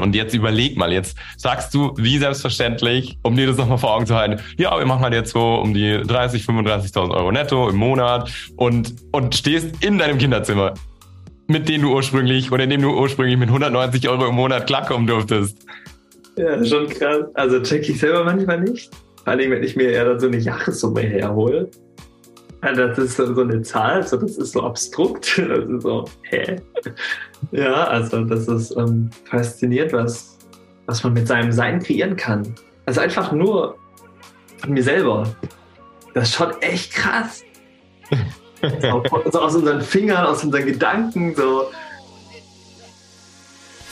Und jetzt überleg mal, jetzt sagst du wie selbstverständlich, um dir das nochmal vor Augen zu halten, ja, wir machen halt jetzt so um die 30, 35.000 Euro netto im Monat und, und stehst in deinem Kinderzimmer, mit dem du ursprünglich oder in dem du ursprünglich mit 190 Euro im Monat klarkommen durftest. Ja, schon krass. Also check ich selber manchmal nicht. Vor allem, wenn ich mir eher dann so eine Jahressumme herhole. Also das ist so eine Zahl, so das ist so abstrukt. Das ist so, hä? Ja, also das ist ähm, faszinierend, was, was man mit seinem Sein kreieren kann. Also einfach nur von mir selber. Das ist schon echt krass. so aus unseren Fingern, aus unseren Gedanken, so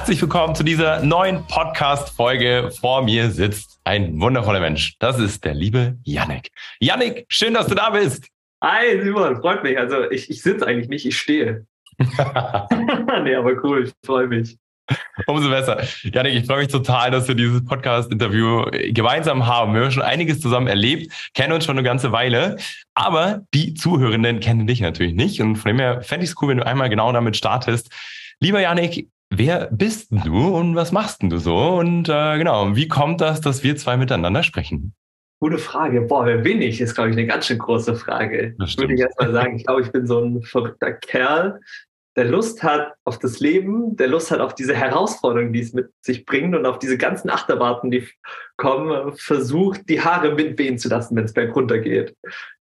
Herzlich willkommen zu dieser neuen Podcast-Folge. Vor mir sitzt ein wundervoller Mensch. Das ist der liebe Yannick. Yannick, schön, dass du da bist. Hi, Simon, freut mich. Also ich, ich sitze eigentlich nicht, ich stehe. nee, aber cool, ich freue mich. Umso besser. Janik, ich freue mich total, dass wir dieses Podcast-Interview gemeinsam haben. Wir haben schon einiges zusammen erlebt, kennen uns schon eine ganze Weile, aber die Zuhörenden kennen dich natürlich nicht. Und von dem her fände ich es cool, wenn du einmal genau damit startest. Lieber Janik, wer bist du und was machst du so? Und äh, genau, wie kommt das, dass wir zwei miteinander sprechen? Gute Frage. Boah, wer bin ich? Ist, glaube ich, eine ganz schön große Frage. Würde ich erstmal sagen. Ich glaube, ich bin so ein verrückter Kerl, der Lust hat auf das Leben, der Lust hat auf diese Herausforderungen, die es mit sich bringt und auf diese ganzen Achterwarten, die kommen, versucht, die Haare mitwehen zu lassen, wenn es bergunter geht.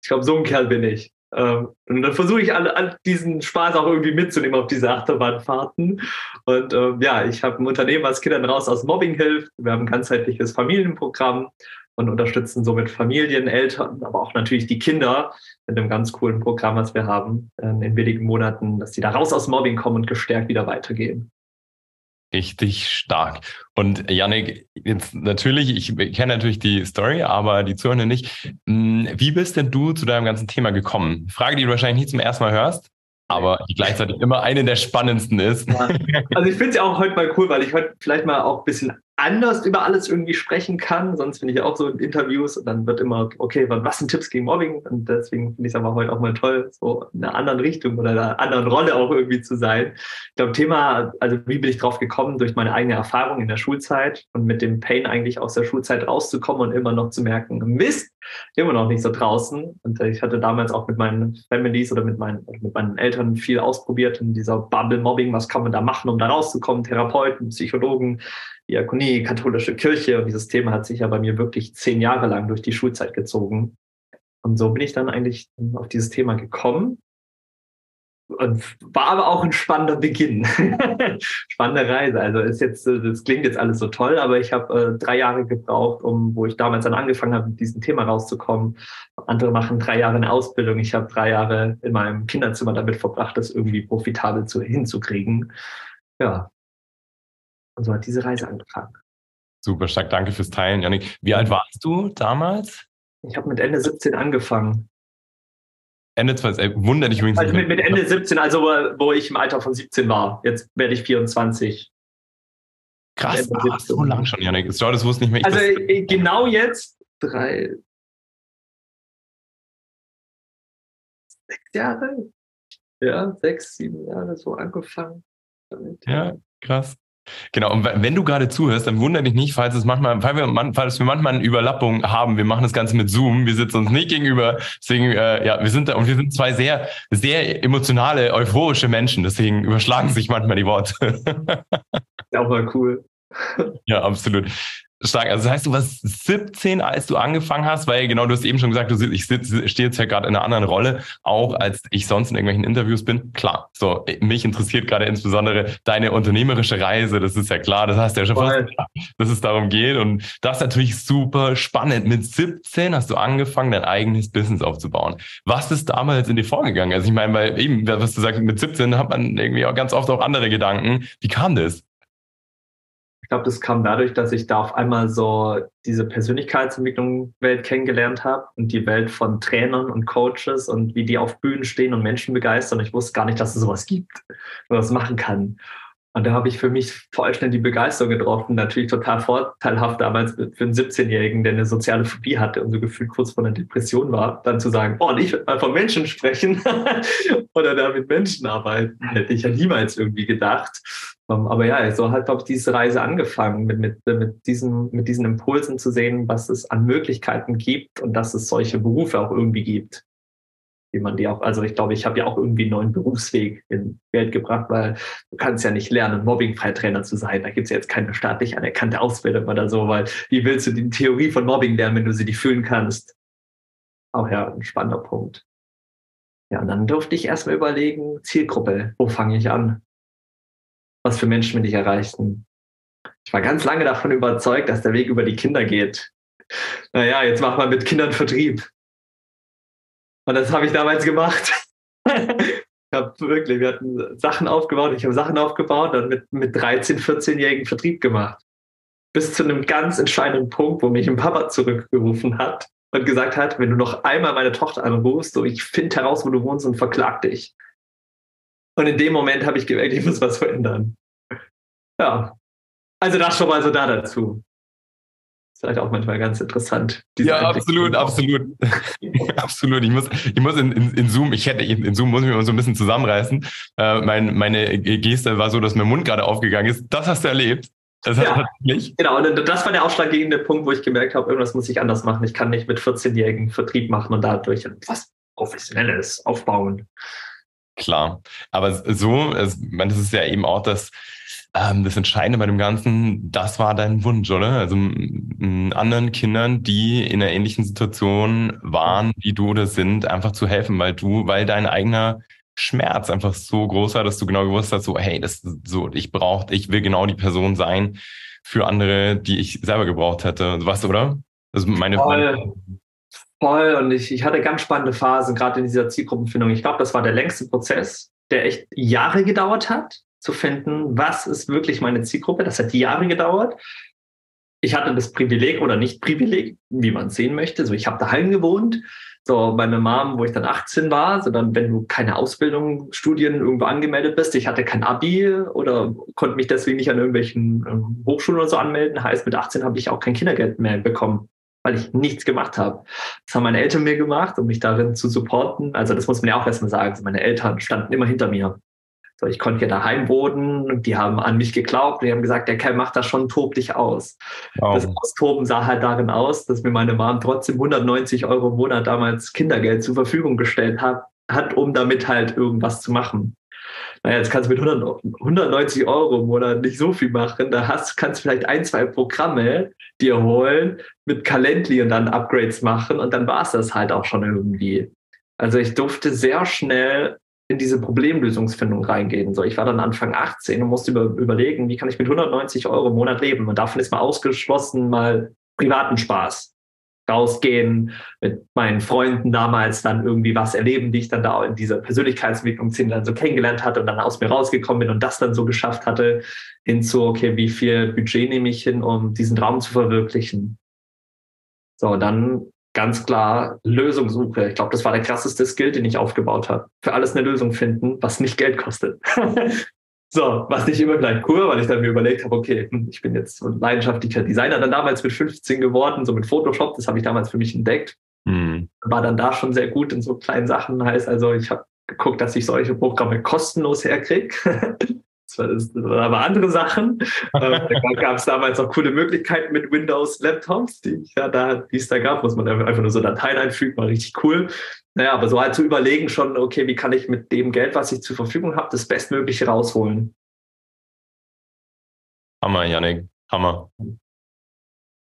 Ich glaube, so ein Kerl bin ich. Ähm, und dann versuche ich alle, all diesen Spaß auch irgendwie mitzunehmen auf diese Achterbahnfahrten. Und ähm, ja, ich habe ein Unternehmen, was Kindern raus aus Mobbing hilft. Wir haben ein ganzheitliches Familienprogramm und unterstützen somit Familien, Eltern, aber auch natürlich die Kinder mit einem ganz coolen Programm, was wir haben äh, in wenigen Monaten, dass die da raus aus Mobbing kommen und gestärkt wieder weitergehen. Richtig stark. Und Yannick, jetzt natürlich, ich kenne natürlich die Story, aber die Zuhörer nicht. Hm, wie bist denn du zu deinem ganzen Thema gekommen? Frage, die du wahrscheinlich nicht zum ersten Mal hörst, aber die gleichzeitig immer eine der spannendsten ist. Also ich finde es ja auch heute mal cool, weil ich heute vielleicht mal auch ein bisschen anders über alles irgendwie sprechen kann. Sonst finde ich auch so in Interviews und dann wird immer, okay, was sind Tipps gegen Mobbing? Und deswegen finde ich es aber heute auch mal toll, so in einer anderen Richtung oder einer anderen Rolle auch irgendwie zu sein. Ich glaube, Thema, also wie bin ich drauf gekommen? Durch meine eigene Erfahrung in der Schulzeit und mit dem Pain eigentlich aus der Schulzeit rauszukommen und immer noch zu merken, Mist, immer noch nicht so draußen. Und ich hatte damals auch mit meinen Families oder mit meinen, mit meinen Eltern viel ausprobiert in dieser Bubble Mobbing. Was kann man da machen, um da rauszukommen? Therapeuten, Psychologen, Diakonie, katholische Kirche. Und dieses Thema hat sich ja bei mir wirklich zehn Jahre lang durch die Schulzeit gezogen. Und so bin ich dann eigentlich auf dieses Thema gekommen. Und war aber auch ein spannender Beginn. Spannende Reise. Also ist jetzt, das klingt jetzt alles so toll, aber ich habe äh, drei Jahre gebraucht, um, wo ich damals dann angefangen habe, mit diesem Thema rauszukommen. Andere machen drei Jahre eine Ausbildung. Ich habe drei Jahre in meinem Kinderzimmer damit verbracht, das irgendwie profitabel zu, hinzukriegen. Ja, und so hat diese Reise angefangen. Super stark, danke fürs Teilen, Janik. Wie alt warst du damals? Ich habe mit Ende 17 angefangen. Ende 20, wunder dich übrigens. Also mit, mit Ende 17, also wo ich im Alter von 17 war. Jetzt werde ich 24. Krass, ah, so lang schon, Janik. Ich das wusste nicht mehr. Ich also äh, genau jetzt drei, sechs Jahre. Ja, sechs, sieben Jahre so angefangen. Damit. Ja, krass. Genau, und wenn du gerade zuhörst, dann wundere dich nicht, falls es manchmal, falls wir, falls wir manchmal eine Überlappung haben. Wir machen das Ganze mit Zoom, wir sitzen uns nicht gegenüber. Deswegen, äh, ja, wir sind da und wir sind zwei sehr, sehr emotionale, euphorische Menschen. Deswegen überschlagen sich manchmal die Worte. ja, auch mal cool. ja, absolut. Stark. Also das heißt, du warst 17, als du angefangen hast, weil genau, du hast eben schon gesagt, du, ich stehe jetzt ja gerade in einer anderen Rolle, auch als ich sonst in irgendwelchen Interviews bin. Klar, so, mich interessiert gerade insbesondere deine unternehmerische Reise, das ist ja klar, das hast du ja schon fast klar, dass es darum geht und das ist natürlich super spannend. Mit 17 hast du angefangen, dein eigenes Business aufzubauen. Was ist damals in dir vorgegangen? Also ich meine, weil eben, was du sagst, mit 17 hat man irgendwie auch ganz oft auch andere Gedanken. Wie kam das? Ich glaube, das kam dadurch, dass ich da auf einmal so diese Persönlichkeitsentwicklung-Welt kennengelernt habe und die Welt von Trainern und Coaches und wie die auf Bühnen stehen und Menschen begeistern. Ich wusste gar nicht, dass es sowas gibt, was machen kann. Und da habe ich für mich voll schnell die Begeisterung getroffen. Natürlich total vorteilhaft damals für einen 17-Jährigen, der eine soziale Phobie hatte und so gefühlt kurz vor einer Depression war, dann zu sagen, oh, ich will mal von Menschen sprechen oder da mit Menschen arbeiten, hätte ich ja niemals irgendwie gedacht. Ähm, aber ja, so hat, glaube ich, diese Reise angefangen, mit, mit, mit, diesen, mit diesen Impulsen zu sehen, was es an Möglichkeiten gibt und dass es solche Berufe auch irgendwie gibt wie man die auch, also ich glaube, ich habe ja auch irgendwie einen neuen Berufsweg in Welt gebracht, weil du kannst ja nicht lernen, mobbingfrei Trainer zu sein. Da gibt es ja jetzt keine staatlich anerkannte Ausbildung oder so, weil wie willst du die Theorie von Mobbing lernen, wenn du sie nicht fühlen kannst? Auch ja, ein spannender Punkt. Ja, und dann durfte ich erstmal überlegen, Zielgruppe, wo fange ich an? Was für Menschen will ich erreichen? Ich war ganz lange davon überzeugt, dass der Weg über die Kinder geht. Naja, jetzt macht man mit Kindern Vertrieb. Und das habe ich damals gemacht. ich habe wirklich, wir hatten Sachen aufgebaut, ich habe Sachen aufgebaut und mit, mit 13, 14-jährigen Vertrieb gemacht. Bis zu einem ganz entscheidenden Punkt, wo mich ein Papa zurückgerufen hat und gesagt hat, wenn du noch einmal meine Tochter anrufst, so ich finde heraus, wo du wohnst und verklag dich. Und in dem Moment habe ich gemerkt, ich muss was verändern. Ja. Also das schon mal so da dazu ist halt auch manchmal ganz interessant. Ja, absolut, absolut. absolut. Ich muss, ich muss in, in, in Zoom, ich hätte, in Zoom muss ich mich so ein bisschen zusammenreißen. Äh, mein, meine Geste war so, dass mein Mund gerade aufgegangen ist. Das hast du erlebt. Das ja, hat nicht. Genau, und das war der ausschlaggebende Punkt, wo ich gemerkt habe, irgendwas muss ich anders machen. Ich kann nicht mit 14-Jährigen Vertrieb machen und dadurch etwas Professionelles aufbauen. Klar, aber so, es, das ist ja eben auch das, ähm, das Entscheidende bei dem Ganzen, das war dein Wunsch, oder? Also anderen Kindern, die in einer ähnlichen Situation waren, wie du das sind, einfach zu helfen, weil du, weil dein eigener Schmerz einfach so groß war, dass du genau gewusst hast, so, hey, das so, ich brauche, ich will genau die Person sein für andere, die ich selber gebraucht hätte. Was, oder? Das ist meine, voll. Und ich, ich hatte ganz spannende Phasen, gerade in dieser Zielgruppenfindung. Ich glaube, das war der längste Prozess, der echt Jahre gedauert hat zu finden, was ist wirklich meine Zielgruppe. Das hat Jahre gedauert. Ich hatte das Privileg oder nicht Privileg, wie man es sehen möchte. So, ich habe daheim gewohnt. So, meine Mom, wo ich dann 18 war, so dann, wenn du keine Ausbildung, Studien irgendwo angemeldet bist, ich hatte kein Abi oder konnte mich deswegen nicht an irgendwelchen ähm, Hochschulen oder so anmelden. Heißt, mit 18 habe ich auch kein Kindergeld mehr bekommen, weil ich nichts gemacht habe. Das haben meine Eltern mir gemacht, um mich darin zu supporten. Also das muss man ja auch erstmal sagen. Also meine Eltern standen immer hinter mir. So, ich konnte hier daheim wohnen und die haben an mich geglaubt. Die haben gesagt, der Kerl macht das schon, tob dich aus. Wow. Das Austoben sah halt darin aus, dass mir meine Mom trotzdem 190 Euro im Monat damals Kindergeld zur Verfügung gestellt hat, hat um damit halt irgendwas zu machen. Naja, jetzt kannst du mit 100, 190 Euro im Monat nicht so viel machen. Da hast, kannst du vielleicht ein, zwei Programme dir holen mit Calendly und dann Upgrades machen und dann war es das halt auch schon irgendwie. Also ich durfte sehr schnell in diese Problemlösungsfindung reingehen. So, ich war dann Anfang 18 und musste über, überlegen, wie kann ich mit 190 Euro im Monat leben? Und davon ist mal ausgeschlossen mal privaten Spaß. Rausgehen, mit meinen Freunden damals dann irgendwie was erleben, die ich dann da in dieser Persönlichkeitsentwicklung dann so kennengelernt hatte und dann aus mir rausgekommen bin und das dann so geschafft hatte, hinzu, okay, wie viel Budget nehme ich hin, um diesen Traum zu verwirklichen? So, dann ganz klar Lösungssuche. Ich glaube, das war der krasseste Skill, den ich aufgebaut habe. Für alles eine Lösung finden, was nicht Geld kostet. so, was nicht immer gleich cool, weil ich dann mir überlegt habe, okay, hm, ich bin jetzt so ein leidenschaftlicher Designer, dann damals mit 15 geworden, so mit Photoshop, das habe ich damals für mich entdeckt. Mhm. War dann da schon sehr gut in so kleinen Sachen. Heißt also, ich habe geguckt, dass ich solche Programme kostenlos herkriege. Das waren aber andere Sachen. äh, da gab es damals auch coole Möglichkeiten mit Windows-Laptops, die, ja, da, die es da gab, muss man einfach nur so Dateien einfügen, war richtig cool. Naja, aber so halt zu überlegen schon, okay, wie kann ich mit dem Geld, was ich zur Verfügung habe, das Bestmögliche rausholen. Hammer, Janik. Hammer.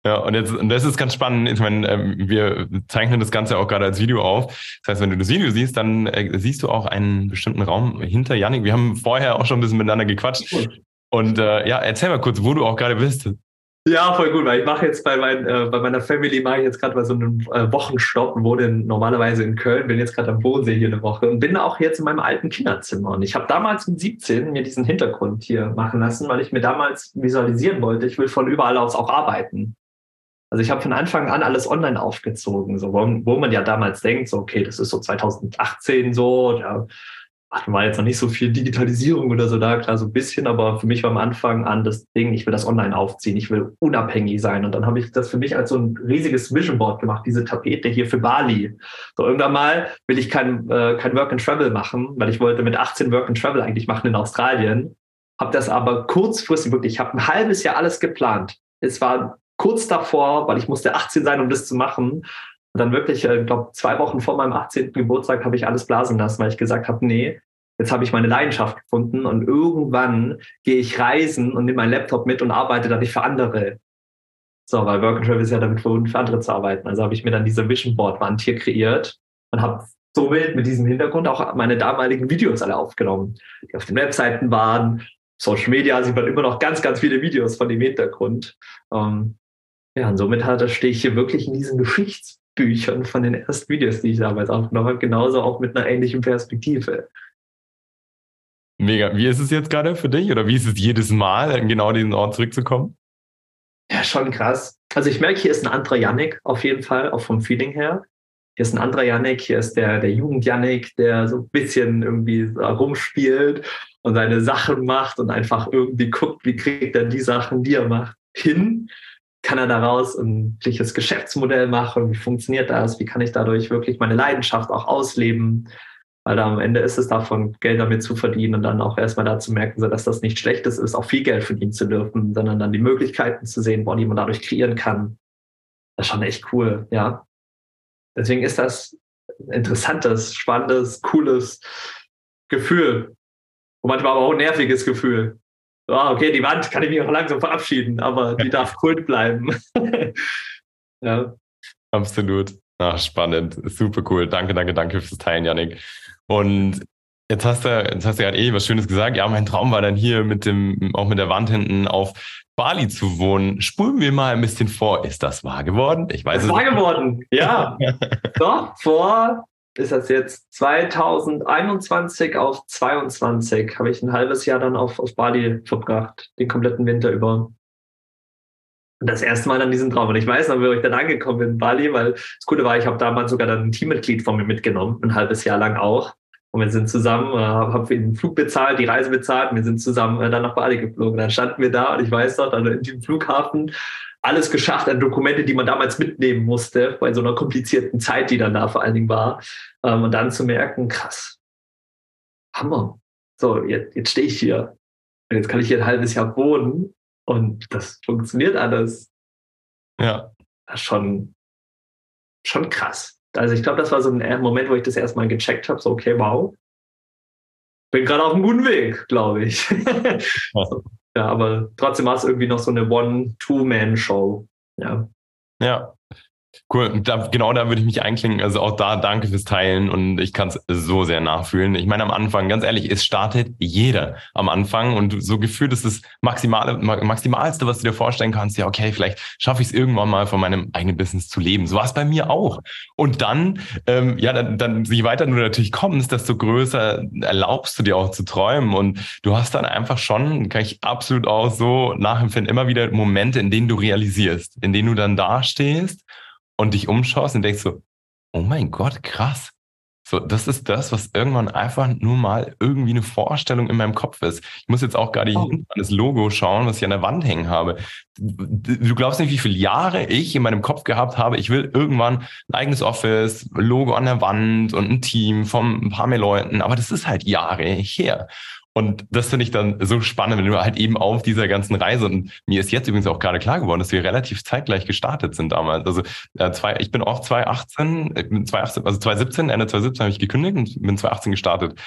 Ja, und jetzt, und das ist ganz spannend. Ich meine, ähm, wir zeichnen das Ganze auch gerade als Video auf. Das heißt, wenn du das Video siehst, dann äh, siehst du auch einen bestimmten Raum hinter Yannick. Wir haben vorher auch schon ein bisschen miteinander gequatscht. Und äh, ja, erzähl mal kurz, wo du auch gerade bist. Ja, voll gut, weil ich mache jetzt bei, mein, äh, bei meiner Family mache ich jetzt gerade mal so einen äh, Wochenstopp wohne normalerweise in Köln, bin jetzt gerade am Bodensee hier eine Woche und bin auch jetzt in meinem alten Kinderzimmer. Und ich habe damals mit 17 mir diesen Hintergrund hier machen lassen, weil ich mir damals visualisieren wollte, ich will von überall aus auch arbeiten. Also ich habe von Anfang an alles online aufgezogen, so wo, wo man ja damals denkt, so okay, das ist so 2018 so, ja, ach, war jetzt noch nicht so viel Digitalisierung oder so da, klar, so ein bisschen, aber für mich war am Anfang an das Ding, ich will das online aufziehen, ich will unabhängig sein. Und dann habe ich das für mich als so ein riesiges Vision Board gemacht, diese Tapete hier für Bali. So irgendwann mal will ich kein, äh, kein Work and Travel machen, weil ich wollte mit 18 Work and Travel eigentlich machen in Australien. Habe das aber kurzfristig wirklich, ich habe ein halbes Jahr alles geplant. Es war kurz davor, weil ich musste 18 sein, um das zu machen. Und dann wirklich, ich äh, glaube, zwei Wochen vor meinem 18. Geburtstag habe ich alles blasen lassen, weil ich gesagt habe, nee, jetzt habe ich meine Leidenschaft gefunden und irgendwann gehe ich reisen und nehme meinen Laptop mit und arbeite dann nicht für andere. So, weil Work and Travel ist ja damit verbunden, für andere zu arbeiten. Also habe ich mir dann diese Vision Board Wand hier kreiert und habe somit mit diesem Hintergrund auch meine damaligen Videos alle aufgenommen, die auf den Webseiten waren. Social Media sieht man immer noch ganz, ganz viele Videos von dem Hintergrund. Ähm, ja, und somit hat, stehe ich hier wirklich in diesen Geschichts Büchern von den ersten Videos, die ich damals aufgenommen habe, genauso auch mit einer ähnlichen Perspektive. Mega. Wie ist es jetzt gerade für dich oder wie ist es jedes Mal, in genau diesen Ort zurückzukommen? Ja, schon krass. Also ich merke, hier ist ein anderer Yannick auf jeden Fall, auch vom Feeling her. Hier ist ein anderer Yannick, hier ist der, der Jugend-Yannick, der so ein bisschen irgendwie rumspielt und seine Sachen macht und einfach irgendwie guckt, wie kriegt er die Sachen, die er macht, hin kann er daraus ein wirkliches Geschäftsmodell machen? Wie funktioniert das? Wie kann ich dadurch wirklich meine Leidenschaft auch ausleben? Weil da am Ende ist es davon, Geld damit zu verdienen und dann auch erstmal da zu merken, dass das nicht schlechtes ist, auch viel Geld verdienen zu dürfen, sondern dann die Möglichkeiten zu sehen, die man dadurch kreieren kann. Das ist schon echt cool, ja. Deswegen ist das ein interessantes, spannendes, cooles Gefühl. Und manchmal aber auch ein nerviges Gefühl oh, okay, die Wand kann ich mich auch langsam verabschieden, aber die darf Kult bleiben. ja. Absolut. Ach, spannend. Super cool. Danke, danke, danke fürs Teilen, Janik. Und jetzt hast du, jetzt hast du gerade eh was Schönes gesagt. Ja, mein Traum war dann hier mit dem, auch mit der Wand hinten auf Bali zu wohnen. Spulen wir mal ein bisschen vor. Ist das wahr geworden? Ich weiß es. Wahr geworden, ja. Doch, vor ist das jetzt 2021 auf 22 habe ich ein halbes Jahr dann auf, auf Bali verbracht, den kompletten Winter über. Und das erste Mal an diesem Traum. Und ich weiß noch, wie ich dann angekommen bin in Bali, weil das Coole war, ich habe damals sogar dann ein Teammitglied von mir mitgenommen, ein halbes Jahr lang auch. Und wir sind zusammen, äh, haben für den Flug bezahlt, die Reise bezahlt, und wir sind zusammen äh, dann nach Bali geflogen. Dann standen wir da und ich weiß noch, dann in diesem Flughafen alles geschafft an Dokumente, die man damals mitnehmen musste, bei so einer komplizierten Zeit, die dann da vor allen Dingen war. Ähm, und dann zu merken, krass, Hammer. So, jetzt, jetzt stehe ich hier. Und jetzt kann ich hier ein halbes Jahr wohnen und das funktioniert alles. Ja. Das ist schon, schon krass. Also ich glaube, das war so ein Moment, wo ich das erstmal gecheckt habe, so okay, wow. Bin gerade auf einem guten Weg, glaube ich. Ja, aber trotzdem war es irgendwie noch so eine One-Two-Man-Show. Ja. Ja, Cool, da, genau da würde ich mich einklinken. Also auch da danke fürs Teilen und ich kann es so sehr nachfühlen. Ich meine, am Anfang, ganz ehrlich, es startet jeder am Anfang und so gefühlt ist das Maximale, Maximalste, was du dir vorstellen kannst, ja, okay, vielleicht schaffe ich es irgendwann mal von meinem eigenen Business zu leben. So war es bei mir auch. Und dann, ähm, ja, dann, dann, je weiter du natürlich kommst, desto größer erlaubst du dir auch zu träumen und du hast dann einfach schon, kann ich absolut auch so nachempfinden, immer wieder Momente, in denen du realisierst, in denen du dann dastehst und dich umschaust und denkst so, oh mein Gott, krass. So, das ist das, was irgendwann einfach nur mal irgendwie eine Vorstellung in meinem Kopf ist. Ich muss jetzt auch gerade oh. hinten an das Logo schauen, was ich an der Wand hängen habe. Du glaubst nicht, wie viele Jahre ich in meinem Kopf gehabt habe. Ich will irgendwann ein eigenes Office, Logo an der Wand und ein Team von ein paar mehr Leuten. Aber das ist halt Jahre her. Und das finde ich dann so spannend, wenn du halt eben auf dieser ganzen Reise und mir ist jetzt übrigens auch gerade klar geworden, dass wir relativ zeitgleich gestartet sind damals. Also äh, zwei, ich bin auch 2018, ich bin 2018, also 2017, Ende 2017 habe ich gekündigt und bin 2018 gestartet.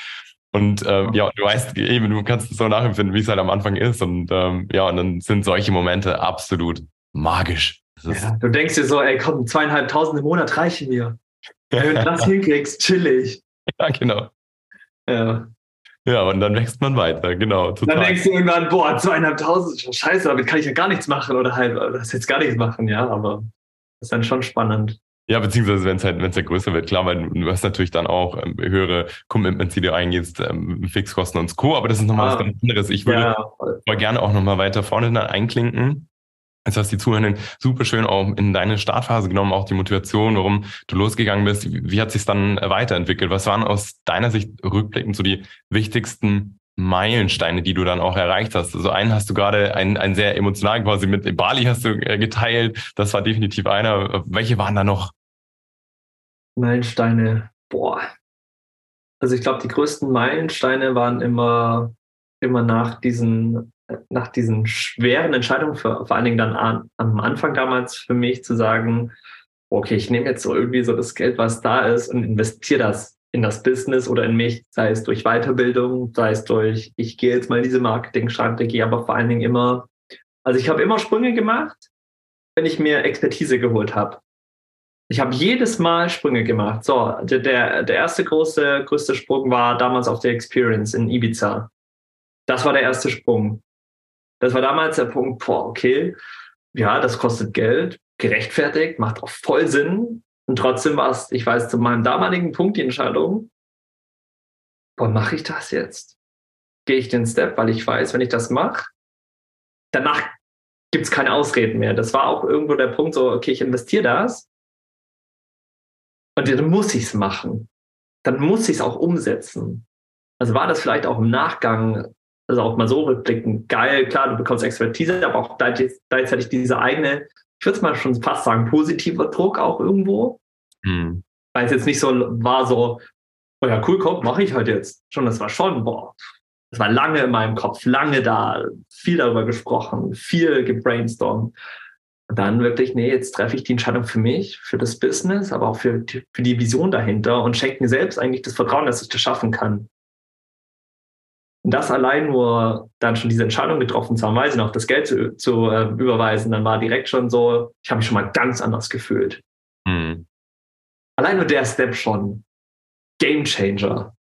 Und äh, ja, du weißt eben, du kannst es so nachempfinden, wie es halt am Anfang ist. Und ähm, ja, und dann sind solche Momente absolut magisch. Ja, du denkst dir so, ey, komm, zweieinhalbtausend im Monat reichen mir. Wenn du das hinkriegst, chillig. Ja, genau. Ja. Ja, und dann wächst man weiter, genau. Total. Dann denkst du irgendwann, boah, zweieinhalbtausend, scheiße, damit kann ich ja gar nichts machen oder halt, das jetzt gar nichts machen, ja, aber das ist dann schon spannend. Ja, beziehungsweise wenn es halt, wenn es halt größer wird, klar, weil du hast natürlich dann auch ähm, höhere Commitments, die du eingehst, ähm, Fixkosten und Co., aber das ist nochmal ah, was ganz anderes. Ich würde ja. gerne auch nochmal weiter vorne dann einklinken. Jetzt hast du die Zuhörenden super schön auch in deine Startphase genommen, auch die Motivation, warum du losgegangen bist. Wie, hat sich dann weiterentwickelt? Was waren aus deiner Sicht rückblickend so die wichtigsten Meilensteine, die du dann auch erreicht hast. Also einen hast du gerade, ein, ein sehr emotional quasi mit Bali hast du äh, geteilt. Das war definitiv einer. Welche waren da noch? Meilensteine, boah. Also ich glaube, die größten Meilensteine waren immer, immer nach diesen, nach diesen schweren Entscheidungen, für, vor allen Dingen dann an, am Anfang damals für mich zu sagen, okay, ich nehme jetzt so irgendwie so das Geld, was da ist und investiere das in das Business oder in mich, sei es durch Weiterbildung, sei es durch, ich gehe jetzt mal diese Marketingstrategie, aber vor allen Dingen immer, also ich habe immer Sprünge gemacht, wenn ich mir Expertise geholt habe. Ich habe jedes Mal Sprünge gemacht. So, der, der erste große, größte Sprung war damals auf der Experience in Ibiza. Das war der erste Sprung. Das war damals der Punkt, boah, okay, ja, das kostet Geld, gerechtfertigt, macht auch voll Sinn. Und trotzdem war es, ich weiß, zu meinem damaligen Punkt die Entscheidung, boah, mache ich das jetzt? Gehe ich den Step, weil ich weiß, wenn ich das mache, danach gibt es keine Ausreden mehr. Das war auch irgendwo der Punkt, so, okay, ich investiere das und dann muss ich es machen. Dann muss ich es auch umsetzen. Also war das vielleicht auch im Nachgang, also auch mal so rückblickend, geil, klar, du bekommst Expertise, aber auch gleichzeitig diese eigene ich würde es mal schon fast sagen, positiver Druck auch irgendwo. Mhm. Weil es jetzt nicht so war, so, oh ja, cool, komm, mache ich halt jetzt. Schon, das war schon, boah, das war lange in meinem Kopf, lange da, viel darüber gesprochen, viel gebrainstormt. Und dann wirklich, nee, jetzt treffe ich die Entscheidung für mich, für das Business, aber auch für, für die Vision dahinter und schenke mir selbst eigentlich das Vertrauen, dass ich das schaffen kann. Und das allein nur dann schon diese Entscheidung getroffen zu haben, weiß ich noch, das Geld zu, zu äh, überweisen, dann war direkt schon so, ich habe mich schon mal ganz anders gefühlt. Mhm. Allein nur der Step schon. Game Changer.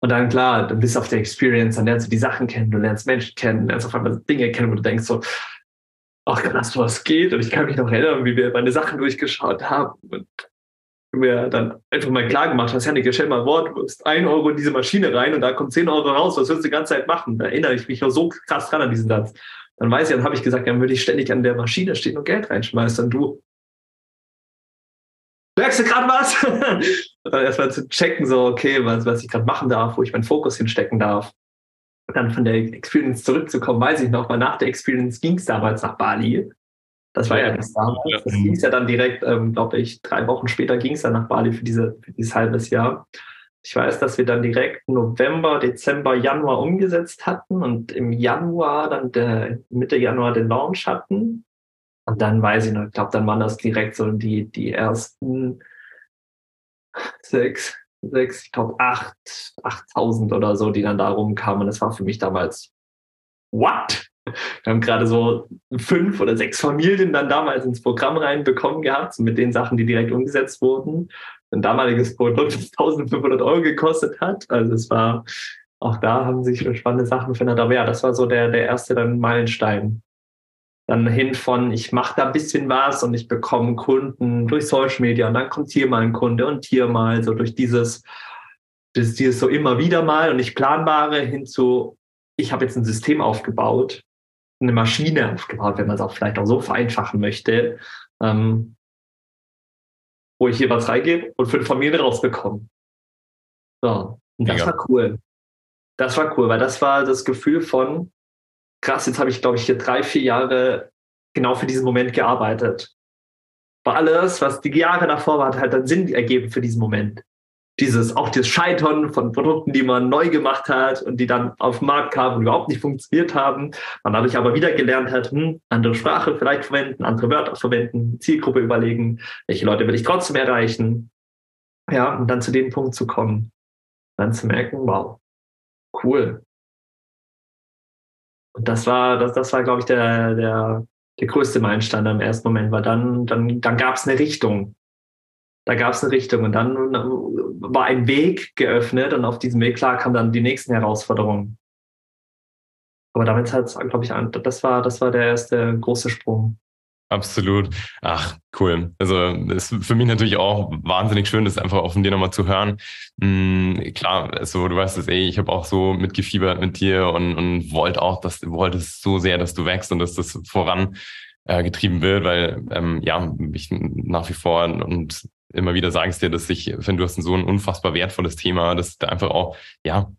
Und dann klar, du bist auf der Experience, dann lernst du die Sachen kennen, du lernst Menschen kennen, lernst auf einmal Dinge kennen, wo du denkst so, ach krass, was geht? Und ich kann mich noch erinnern, wie wir meine Sachen durchgeschaut haben. Und mir dann einfach mal klar gemacht hast, Janik, stell mal Wort, du wirst ein Euro in diese Maschine rein und da kommt 10 Euro raus, was wirst du die ganze Zeit machen? Da erinnere ich mich noch so krass dran an diesen Satz. Dann weiß ich, dann habe ich gesagt, dann würde ich ständig an der Maschine stehen und Geld reinschmeißen. Und du, merkst du gerade was? und dann erstmal zu checken, so, okay, was, was ich gerade machen darf, wo ich meinen Fokus hinstecken darf. Und dann von der Experience zurückzukommen, weiß ich noch, weil nach der Experience ging es damals nach Bali. Das war ja das damals. Das hieß ja dann direkt, ähm, glaube ich, drei Wochen später ging es dann nach Bali für, diese, für dieses halbes Jahr. Ich weiß, dass wir dann direkt November, Dezember, Januar umgesetzt hatten und im Januar, dann der, Mitte Januar den Launch hatten. Und dann weiß ich noch, ich glaube, dann waren das direkt so die, die ersten sechs, sechs, ich glaube, acht, achttausend oder so, die dann da rumkamen. Und das war für mich damals, what? Wir haben gerade so fünf oder sechs Familien dann damals ins Programm reinbekommen gehabt, mit den Sachen, die direkt umgesetzt wurden. Ein damaliges Produkt, das 1500 Euro gekostet hat. Also es war, auch da haben sich spannende Sachen verändert. Aber ja, das war so der, der erste dann Meilenstein. Dann hin von, ich mache da ein bisschen was und ich bekomme Kunden durch Social Media und dann kommt hier mal ein Kunde und hier mal, so durch dieses, dieses so immer wieder mal und nicht planbare hin zu, ich habe jetzt ein System aufgebaut, eine Maschine aufgebaut, wenn man es auch vielleicht auch so vereinfachen möchte, ähm, wo ich hier was reingebe und fünf Familien rausbekomme. So, und das Mega. war cool. Das war cool, weil das war das Gefühl von, krass, jetzt habe ich, glaube ich, hier drei, vier Jahre genau für diesen Moment gearbeitet. War alles, was die Jahre davor war, hat halt dann Sinn ergeben für diesen Moment dieses, auch das Scheitern von Produkten, die man neu gemacht hat und die dann auf den Markt kamen und überhaupt nicht funktioniert haben. Man dadurch aber wieder gelernt hat, hm, andere Sprache vielleicht verwenden, andere Wörter verwenden, Zielgruppe überlegen, welche Leute will ich trotzdem erreichen. Ja, und dann zu dem Punkt zu kommen, dann zu merken, wow, cool. Und das war, das, das war, glaube ich, der, der, der größte Meilenstein im ersten Moment, weil dann, dann, dann gab es eine Richtung. Da gab es eine Richtung und dann war ein Weg geöffnet und auf diesem Weg, klar, kamen dann die nächsten Herausforderungen. Aber damit hat es, glaube ich, das war, das war der erste große Sprung. Absolut. Ach, cool. Also ist für mich natürlich auch wahnsinnig schön, das einfach auch von dir nochmal zu hören. Mhm, klar, also du weißt es eh, ich habe auch so mitgefiebert mit dir und, und wollte auch, dass du wolltest so sehr, dass du wächst und dass das voran äh, getrieben wird, weil ähm, ja, ich nach wie vor und immer wieder sagst dir, dass ich finde, du hast so ein unfassbar wertvolles Thema, dass da einfach auch, ja,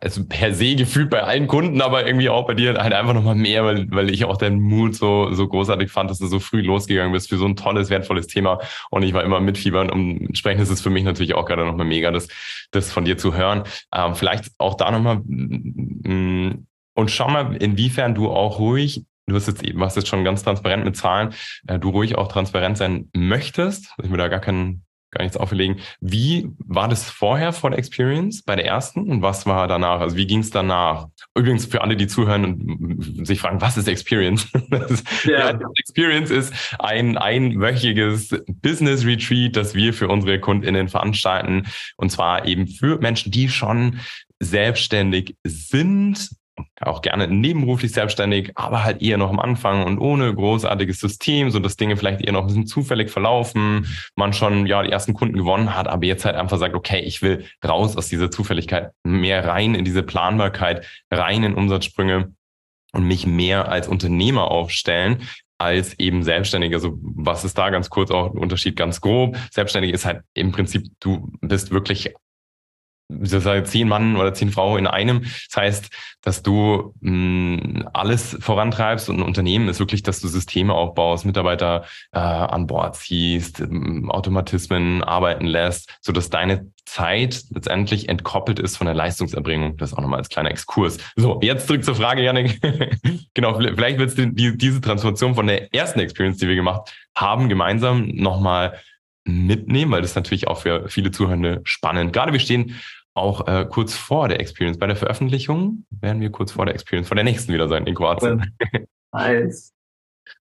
also per se gefühlt bei allen Kunden, aber irgendwie auch bei dir halt einfach nochmal mehr, weil, weil ich auch deinen Mut so, so großartig fand, dass du so früh losgegangen bist für so ein tolles, wertvolles Thema. Und ich war immer mitfiebern. Und entsprechend ist es für mich natürlich auch gerade nochmal mega, das, das von dir zu hören. Ähm, vielleicht auch da nochmal, mm, und schau mal, inwiefern du auch ruhig du hast jetzt, warst jetzt schon ganz transparent mit Zahlen, äh, du ruhig auch transparent sein möchtest, ich mir da gar keinen gar nichts auferlegen. Wie war das vorher vor der Experience bei der ersten und was war danach? Also wie ging es danach? Übrigens für alle, die zuhören und sich fragen, was ist Experience? Ist, ja. ja. Experience ist ein einwöchiges Business Retreat, das wir für unsere KundInnen veranstalten und zwar eben für Menschen, die schon selbstständig sind, auch gerne nebenberuflich selbstständig, aber halt eher noch am Anfang und ohne großartiges System, so dass Dinge vielleicht eher noch ein bisschen zufällig verlaufen, man schon ja die ersten Kunden gewonnen hat, aber jetzt halt einfach sagt, okay, ich will raus aus dieser Zufälligkeit, mehr rein in diese Planbarkeit, rein in Umsatzsprünge und mich mehr als Unternehmer aufstellen, als eben Selbstständiger. Also was ist da ganz kurz auch ein Unterschied ganz grob? Selbstständig ist halt im Prinzip, du bist wirklich sozusagen zehn Mann oder zehn Frauen in einem. Das heißt, dass du mh, mm, alles vorantreibst und ein Unternehmen ist wirklich, dass du Systeme aufbaust, Mitarbeiter äh, an Bord ziehst, ähm, Automatismen arbeiten lässt, so dass deine Zeit letztendlich entkoppelt ist von der Leistungserbringung. Das auch nochmal als kleiner Exkurs. So, jetzt zurück zur Frage, Janik. genau, vielleicht willst du die, diese Transformation von der ersten Experience, die wir gemacht haben, gemeinsam nochmal mitnehmen, weil das natürlich auch für viele Zuhörende spannend. Gerade wir stehen auch äh, kurz vor der Experience. Bei der Veröffentlichung werden wir kurz vor der Experience, vor der nächsten wieder sein in Kroatien. Eins.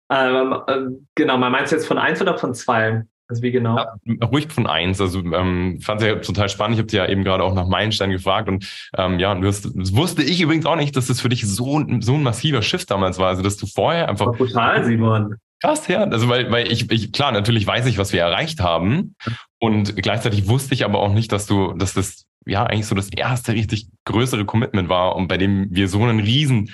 Ähm, äh, genau, man meinst du jetzt von eins oder von zwei? Also wie genau? Ja, ruhig von eins. Also ähm, fand es ja total spannend. Ich habe dir ja eben gerade auch nach Meilenstein gefragt und ähm, ja, du hast, das wusste ich übrigens auch nicht, dass das für dich so, so ein massiver Shift damals war. Also dass du vorher einfach. Total, Simon. Krass, ja. Also weil, weil ich, ich, klar, natürlich weiß ich, was wir erreicht haben. Und gleichzeitig wusste ich aber auch nicht, dass du, dass das ja eigentlich so das erste richtig größere Commitment war und bei dem wir so einen riesen,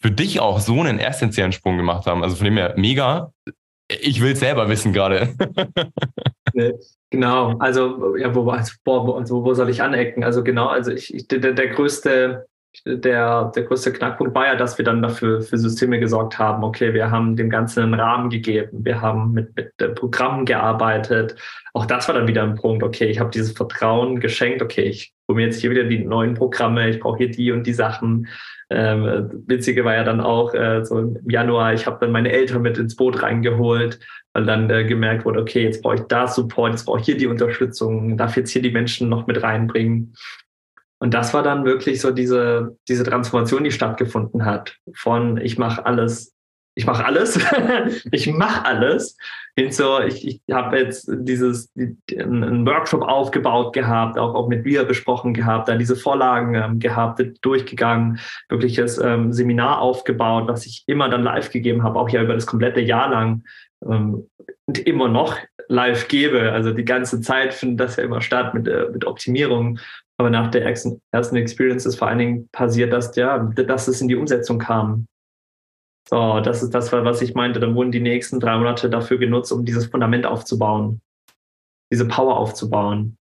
für dich auch so einen essentiellen Sprung gemacht haben. Also von dem her mega. Ich will es selber wissen gerade. genau, also ja, wo, also, boah, also, wo soll ich anecken? Also genau, also ich, ich der, der größte der, der größte Knackpunkt war ja, dass wir dann dafür für Systeme gesorgt haben. Okay, wir haben dem Ganzen einen Rahmen gegeben, wir haben mit, mit Programmen gearbeitet. Auch das war dann wieder ein Punkt. Okay, ich habe dieses Vertrauen geschenkt. Okay, ich hole mir jetzt hier wieder die neuen Programme, ich brauche hier die und die Sachen. Ähm, witzige war ja dann auch äh, so im Januar, ich habe dann meine Eltern mit ins Boot reingeholt, weil dann äh, gemerkt wurde, okay, jetzt brauche ich da Support, jetzt brauche ich hier die Unterstützung, darf jetzt hier die Menschen noch mit reinbringen. Und das war dann wirklich so diese, diese Transformation, die stattgefunden hat. Von ich mache alles, ich mache alles, ich mache alles, hin zu, ich, ich habe jetzt dieses einen Workshop aufgebaut gehabt, auch, auch mit mir besprochen gehabt, da diese Vorlagen ähm, gehabt, durchgegangen, wirkliches ähm, Seminar aufgebaut, was ich immer dann live gegeben habe, auch ja über das komplette Jahr lang ähm, und immer noch live gebe. Also die ganze Zeit findet das ja immer statt mit, äh, mit Optimierung. Aber nach der ersten Experience ist vor allen Dingen passiert, dass, ja, dass es in die Umsetzung kam. So, das ist das, was ich meinte. Dann wurden die nächsten drei Monate dafür genutzt, um dieses Fundament aufzubauen, diese Power aufzubauen.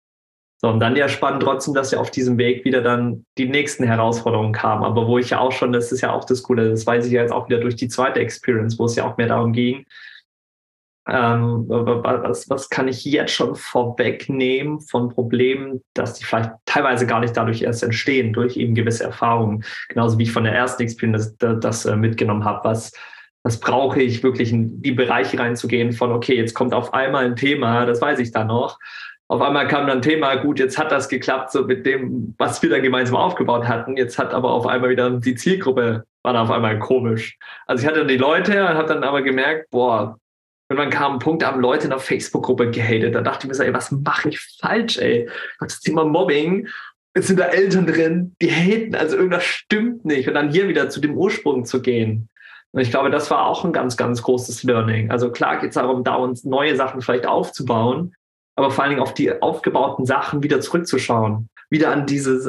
So, und dann ja spannend trotzdem, dass ja auf diesem Weg wieder dann die nächsten Herausforderungen kamen. Aber wo ich ja auch schon, das ist ja auch das Coole, das weiß ich ja jetzt auch wieder durch die zweite Experience, wo es ja auch mehr darum ging, ähm, was, was kann ich jetzt schon vorwegnehmen von Problemen, dass die vielleicht teilweise gar nicht dadurch erst entstehen, durch eben gewisse Erfahrungen. Genauso wie ich von der ersten Experience das, das äh, mitgenommen habe. Was, was brauche ich wirklich in die Bereiche reinzugehen von, okay, jetzt kommt auf einmal ein Thema, das weiß ich dann noch. Auf einmal kam dann ein Thema, gut, jetzt hat das geklappt, so mit dem, was wir dann gemeinsam aufgebaut hatten. Jetzt hat aber auf einmal wieder die Zielgruppe war dann auf einmal komisch. Also ich hatte die Leute und habe dann aber gemerkt, boah, und dann kam ein Punkt, da haben Leute in der Facebook-Gruppe gehatet. Da dachte ich mir so, ey, was mache ich falsch, ey? Das Thema Mobbing. Jetzt sind da Eltern drin, die haten, also irgendwas stimmt nicht. Und dann hier wieder zu dem Ursprung zu gehen. Und ich glaube, das war auch ein ganz, ganz großes Learning. Also klar geht es darum, da uns neue Sachen vielleicht aufzubauen, aber vor allen Dingen auf die aufgebauten Sachen wieder zurückzuschauen wieder an dieses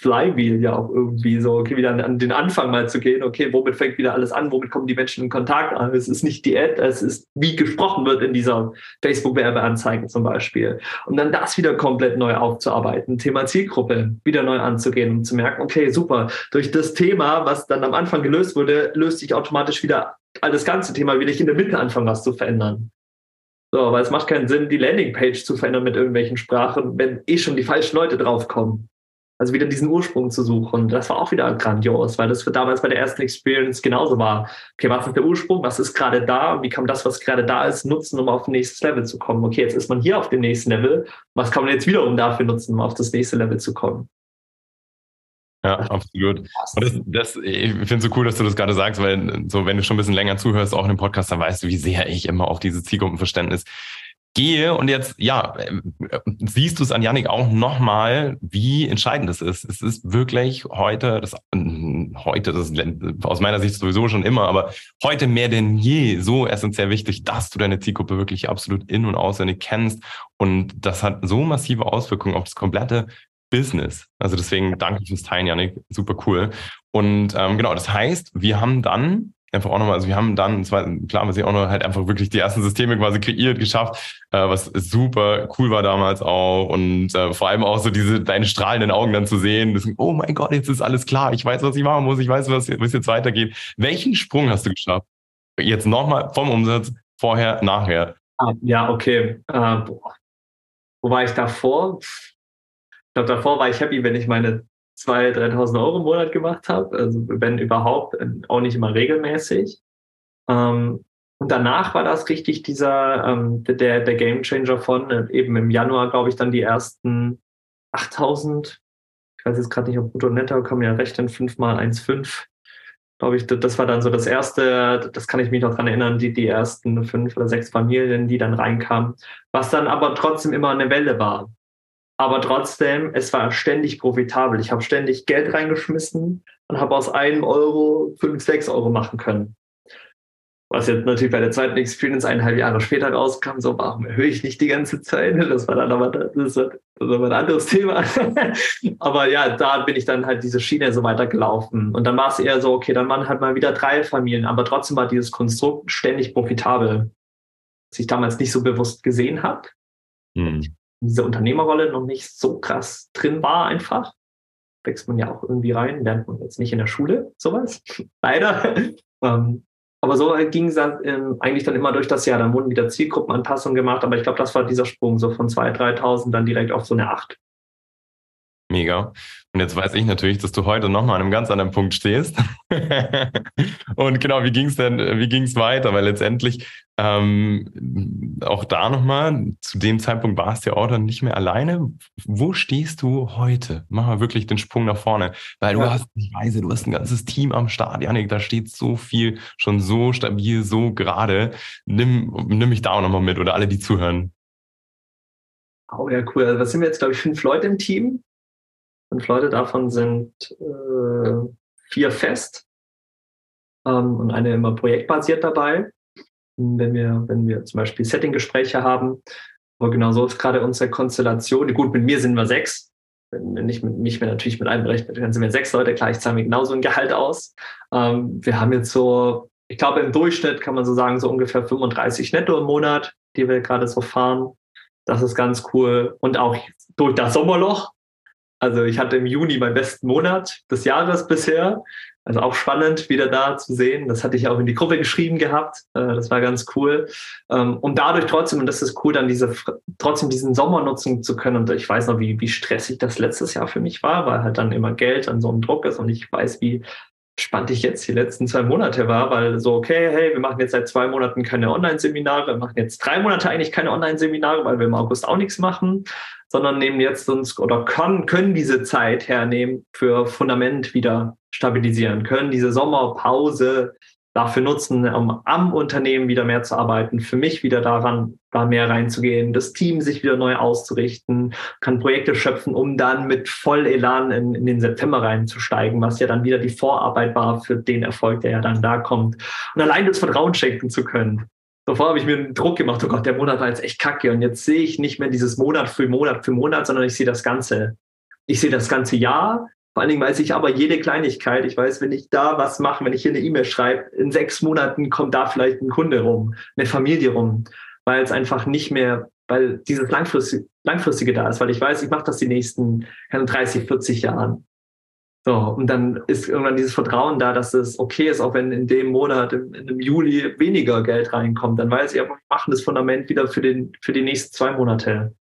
Flywheel ja auch irgendwie so, okay, wieder an, an, den Anfang mal zu gehen, okay, womit fängt wieder alles an, womit kommen die Menschen in Kontakt an? Es ist nicht die Ad, es ist, wie gesprochen wird in dieser Facebook-Werbeanzeige zum Beispiel. Und dann das wieder komplett neu aufzuarbeiten, Thema Zielgruppe wieder neu anzugehen und zu merken, okay, super, durch das Thema, was dann am Anfang gelöst wurde, löst sich automatisch wieder das ganze Thema, will ich in der Mitte anfangen, was zu verändern. So, weil es macht keinen Sinn, die Landingpage zu verändern mit irgendwelchen Sprachen, wenn eh schon die falschen Leute draufkommen. Also wieder diesen Ursprung zu suchen. Das war auch wieder grandios, weil das damals bei der ersten Experience genauso war. Okay, was ist der Ursprung? Was ist gerade da? Wie kann das, was gerade da ist, nutzen, um auf ein nächstes Level zu kommen? Okay, jetzt ist man hier auf dem nächsten Level. Was kann man jetzt wiederum dafür nutzen, um auf das nächste Level zu kommen? Ja, absolut. Und das, das, ich finde es so cool, dass du das gerade sagst, weil so, wenn du schon ein bisschen länger zuhörst, auch in dem Podcast, dann weißt du, wie sehr ich immer auf dieses Zielgruppenverständnis gehe. Und jetzt, ja, siehst du es an Yannick auch nochmal, wie entscheidend es ist. Es ist wirklich heute, das, heute, das ist aus meiner Sicht sowieso schon immer, aber heute mehr denn je so essentiell wichtig, dass du deine Zielgruppe wirklich absolut in- und auswendig kennst. Und das hat so massive Auswirkungen auf das komplette Business. Also deswegen danke fürs Teilen, Janik. Super cool. Und ähm, genau, das heißt, wir haben dann einfach auch nochmal, also wir haben dann, zwar, klar, wir sind auch noch halt einfach wirklich die ersten Systeme quasi kreiert, geschafft, äh, was super cool war damals auch und äh, vor allem auch so diese, deine strahlenden Augen dann zu sehen, das, oh mein Gott, jetzt ist alles klar, ich weiß, was ich machen muss, ich weiß, was, was jetzt weitergeht. Welchen Sprung hast du geschafft? Jetzt nochmal vom Umsatz, vorher, nachher. Ah, ja, okay. Äh, wo war ich davor? Ich glaube, davor war ich happy, wenn ich meine 2.000, 3.000 Euro im Monat gemacht habe. Also wenn überhaupt, auch nicht immer regelmäßig. Ähm, und danach war das richtig dieser, ähm, der, der Game Changer von äh, eben im Januar, glaube ich, dann die ersten 8000. Ich weiß jetzt gerade nicht, ob brutto netto kann man ja rechnen, 5 mal 1,5. Glaube ich, das war dann so das erste, das kann ich mich noch dran erinnern, die, die ersten fünf oder sechs Familien, die dann reinkamen. Was dann aber trotzdem immer eine Welle war. Aber trotzdem, es war ständig profitabel. Ich habe ständig Geld reingeschmissen und habe aus einem Euro fünf, sechs Euro machen können. Was jetzt natürlich bei der zweiten Experience eineinhalb Jahre später rauskam, so, warum erhöhe ich nicht die ganze Zeit? Das war dann aber das war, das war ein anderes Thema. aber ja, da bin ich dann halt diese Schiene so weitergelaufen. Und dann war es eher so, okay, dann waren halt mal wieder drei Familien, aber trotzdem war dieses Konstrukt ständig profitabel. Was ich damals nicht so bewusst gesehen habe. Hm dieser Unternehmerrolle noch nicht so krass drin war einfach. Wächst man ja auch irgendwie rein, lernt man jetzt nicht in der Schule sowas. Leider. Ähm, aber so ging es dann ähm, eigentlich dann immer durch das Jahr. Dann wurden wieder Zielgruppenanpassungen gemacht, aber ich glaube, das war dieser Sprung so von 2.000, 3.000 dann direkt auf so eine 8. Mega. Und jetzt weiß ich natürlich, dass du heute nochmal an einem ganz anderen Punkt stehst. und genau, wie ging es denn, wie ging es weiter? Weil letztendlich ähm, auch da nochmal, zu dem Zeitpunkt warst du ja auch dann nicht mehr alleine. Wo stehst du heute? Mach mal wirklich den Sprung nach vorne. Weil du ja. hast, ich weiß, du hast ein ganzes Team am Start, Janik, da steht so viel, schon so stabil, so gerade. Nimm, nimm mich da auch nochmal mit oder alle, die zuhören. Oh ja, cool. Also, was sind wir jetzt, glaube ich, fünf Leute im Team? Fünf Leute davon sind äh, vier fest ähm, und eine immer projektbasiert dabei. Wenn wir, wenn wir zum Beispiel Setting-Gespräche haben, aber genau so ist gerade unsere Konstellation. Gut, mit mir sind wir sechs. Wenn ich mit, mich natürlich mit einberechnet, dann sind wir sechs Leute, klar, ich zahle mir genauso ein Gehalt aus. Ähm, wir haben jetzt so, ich glaube, im Durchschnitt kann man so sagen, so ungefähr 35 netto im Monat, die wir gerade so fahren. Das ist ganz cool. Und auch durch das Sommerloch also ich hatte im Juni meinen besten Monat des Jahres bisher. Also auch spannend, wieder da zu sehen. Das hatte ich auch in die Gruppe geschrieben gehabt. Äh, das war ganz cool. Ähm, und dadurch trotzdem, und das ist cool, dann diese, trotzdem diesen Sommer nutzen zu können. Und ich weiß noch, wie, wie stressig das letztes Jahr für mich war, weil halt dann immer Geld an so einem Druck ist und ich weiß, wie spannend ich jetzt die letzten zwei Monate war, weil so, okay, hey, wir machen jetzt seit zwei Monaten keine Online-Seminare, wir machen jetzt drei Monate eigentlich keine Online-Seminare, weil wir im August auch nichts machen, sondern nehmen jetzt uns oder können, können diese Zeit hernehmen für Fundament wieder stabilisieren, können diese Sommerpause dafür nutzen, um am Unternehmen wieder mehr zu arbeiten, für mich wieder daran, da mehr reinzugehen, das Team sich wieder neu auszurichten, kann Projekte schöpfen, um dann mit voll Elan in, in den September reinzusteigen, was ja dann wieder die Vorarbeit war für den Erfolg, der ja dann da kommt. Und allein das Vertrauen schenken zu können. Davor habe ich mir einen Druck gemacht, oh Gott, der Monat war jetzt echt kacke. Und jetzt sehe ich nicht mehr dieses Monat für Monat für Monat, sondern ich sehe das Ganze. Ich sehe das ganze Jahr vor allen Dingen weiß ich aber jede Kleinigkeit. Ich weiß, wenn ich da was mache, wenn ich hier eine E-Mail schreibe, in sechs Monaten kommt da vielleicht ein Kunde rum, eine Familie rum, weil es einfach nicht mehr, weil dieses langfristige, langfristige da ist, weil ich weiß, ich mache das die nächsten keine 30, 40 Jahren. So, und dann ist irgendwann dieses Vertrauen da, dass es okay ist, auch wenn in dem Monat, in, in Juli weniger Geld reinkommt, dann weiß ich, wir machen das Fundament wieder für, den, für die nächsten zwei Monate.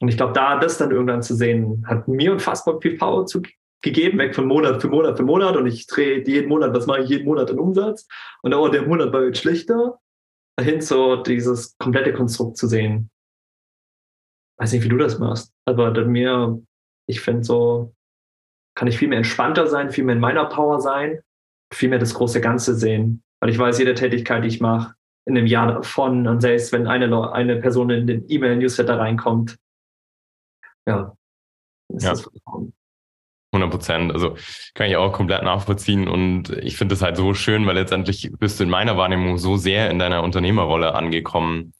Und ich glaube, da das dann irgendwann zu sehen, hat mir unfassbar viel Power zu, gegeben, weg von Monat für Monat für Monat. Und ich drehe jeden Monat, was mache ich jeden Monat an Umsatz? Und auch der Monat war jetzt schlechter, dahin so dieses komplette Konstrukt zu sehen. Weiß nicht, wie du das machst, aber mir, ich finde so, kann ich viel mehr entspannter sein, viel mehr in meiner Power sein, viel mehr das große Ganze sehen. Weil ich weiß, jede Tätigkeit, die ich mache, in einem Jahr davon und selbst wenn eine, eine Person in den E-Mail-Newsletter reinkommt, ja. ja. 100 Prozent. Also kann ich auch komplett nachvollziehen. Und ich finde es halt so schön, weil letztendlich bist du in meiner Wahrnehmung so sehr in deiner Unternehmerrolle angekommen.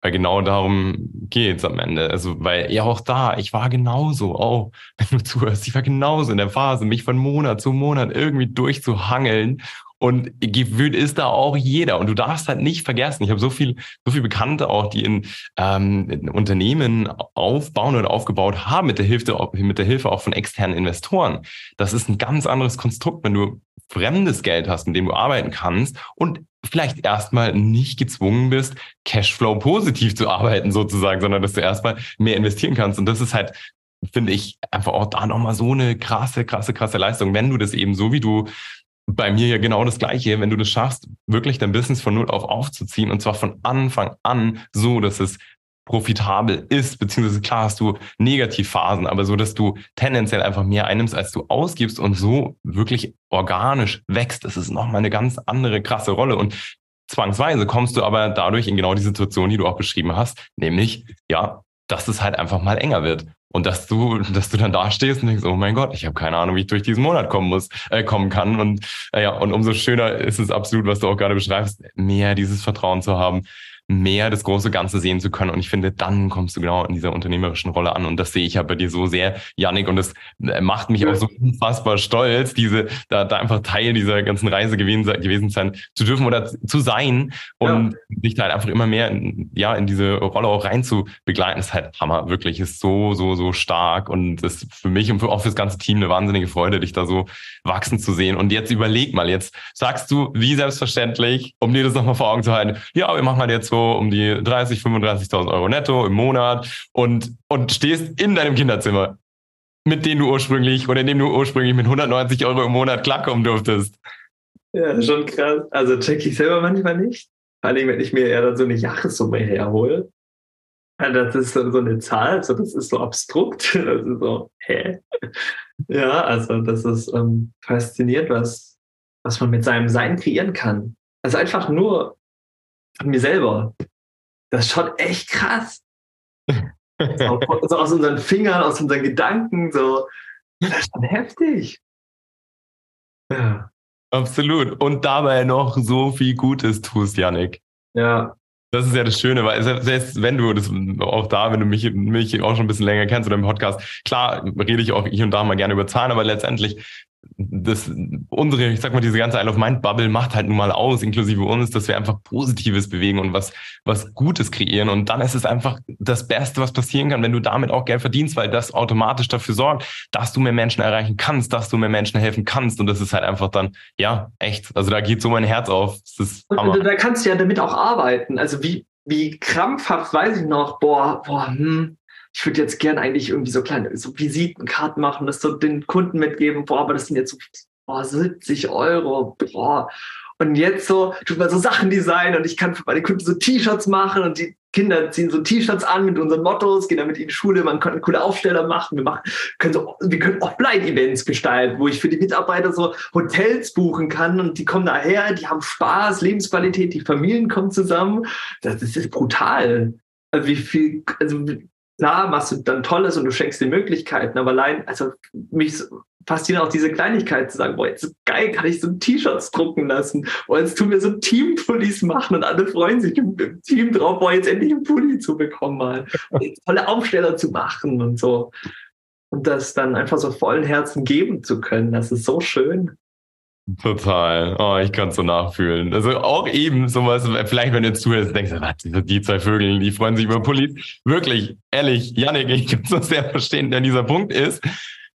Weil genau darum geht's am Ende. Also, weil ja auch da, ich war genauso, oh, wenn du zuhörst, ich war genauso in der Phase, mich von Monat zu Monat irgendwie durchzuhangeln und gewöhnt ist da auch jeder. Und du darfst halt nicht vergessen, ich habe so viel, so viel Bekannte auch, die in, ähm, in Unternehmen aufbauen oder aufgebaut haben mit der Hilfe, mit der Hilfe auch von externen Investoren. Das ist ein ganz anderes Konstrukt, wenn du fremdes Geld hast, mit dem du arbeiten kannst und vielleicht erstmal nicht gezwungen bist, Cashflow positiv zu arbeiten sozusagen, sondern dass du erstmal mehr investieren kannst. Und das ist halt finde ich einfach auch da nochmal so eine krasse, krasse, krasse Leistung, wenn du das eben so wie du bei mir ja genau das Gleiche. Wenn du das schaffst, wirklich dein Business von null auf aufzuziehen und zwar von Anfang an so, dass es profitabel ist, beziehungsweise klar hast du Negativphasen, aber so, dass du tendenziell einfach mehr einnimmst, als du ausgibst und so wirklich organisch wächst. Das ist nochmal eine ganz andere krasse Rolle und zwangsweise kommst du aber dadurch in genau die Situation, die du auch beschrieben hast, nämlich, ja, dass es halt einfach mal enger wird. Und dass du, dass du dann da stehst und denkst, oh mein Gott, ich habe keine Ahnung, wie ich durch diesen Monat kommen muss, äh, kommen kann. Und äh, ja, und umso schöner ist es absolut, was du auch gerade beschreibst, mehr dieses Vertrauen zu haben, mehr das große Ganze sehen zu können. Und ich finde, dann kommst du genau in dieser unternehmerischen Rolle an. Und das sehe ich ja bei dir so sehr, Yannick. Und das äh, macht mich auch so unfassbar stolz, diese, da, da einfach Teil dieser ganzen Reise gewesen, gewesen sein zu dürfen oder zu sein und ja. dich da halt einfach immer mehr in, ja, in diese Rolle auch rein zu begleiten, ist halt Hammer. Wirklich, ist so, so, so stark. Und ist für mich und für, auch fürs ganze Team eine wahnsinnige Freude, dich da so wachsen zu sehen. Und jetzt überleg mal, jetzt sagst du, wie selbstverständlich, um dir das nochmal vor Augen zu halten, ja, wir machen halt jetzt so so um die 30, 35.000 Euro netto im Monat und, und stehst in deinem Kinderzimmer, mit dem du ursprünglich oder in dem du ursprünglich mit 190 Euro im Monat klarkommen durftest. Ja, schon krass. Also check ich selber manchmal nicht. Vor allem, wenn ich mir eher dann so eine Jahressumme herhole. das ist so eine Zahl, also das ist so abstrukt. Das ist so, hä? Ja, also das ist ähm, faszinierend, was, was man mit seinem Sein kreieren kann. Also einfach nur von mir selber. Das ist schon echt krass. so, so aus unseren Fingern, aus unseren Gedanken, so. Das ist schon heftig. Ja. Absolut. Und dabei noch so viel Gutes tust, Yannick. Ja. Das ist ja das Schöne, weil selbst wenn du das auch da, wenn du mich, mich auch schon ein bisschen länger kennst oder im Podcast, klar rede ich auch hier und da mal gerne über Zahlen, aber letztendlich das, unsere, ich sag mal, diese ganze Isle of Mind Bubble macht halt nun mal aus, inklusive uns, dass wir einfach Positives bewegen und was, was Gutes kreieren. Und dann ist es einfach das Beste, was passieren kann, wenn du damit auch Geld verdienst, weil das automatisch dafür sorgt, dass du mehr Menschen erreichen kannst, dass du mehr Menschen helfen kannst. Und das ist halt einfach dann, ja, echt. Also da geht so mein Herz auf. Und, und da kannst du ja damit auch arbeiten. Also wie, wie krampfhaft weiß ich noch, boah, boah, hm, ich würde jetzt gern eigentlich irgendwie so kleine so Visitenkarten machen, das so den Kunden mitgeben, boah, aber das sind jetzt so boah, 70 Euro, boah. Und jetzt so, tut man so Sachen designen und ich kann für meine Kunden so T-Shirts machen und die Kinder ziehen so T-Shirts an mit unseren Mottos, gehen damit in die Schule, man kann coole Aufsteller machen, wir machen, können so, wir können Offline-Events gestalten, wo ich für die Mitarbeiter so Hotels buchen kann und die kommen daher, die haben Spaß, Lebensqualität, die Familien kommen zusammen. Das, das ist brutal. Also wie viel, also klar machst du dann Tolles und du schenkst dir Möglichkeiten, aber allein, also mich fasziniert auch diese Kleinigkeit zu sagen, boah, jetzt geil, kann ich so T-Shirts drucken lassen. Boah, jetzt tun wir so Team-Pullis machen und alle freuen sich im, im, Team drauf, boah, jetzt endlich einen Pulli zu bekommen mal. tolle Aufsteller zu machen und so. Und das dann einfach so vollen Herzen geben zu können, das ist so schön. Total. Oh, ich kann es so nachfühlen. Also auch eben sowas, vielleicht wenn du zuhörst, denkst du, was, die zwei Vögel, die freuen sich über Pullis. Wirklich, ehrlich, Janik, ich kann es so sehr verstehen, denn dieser Punkt ist,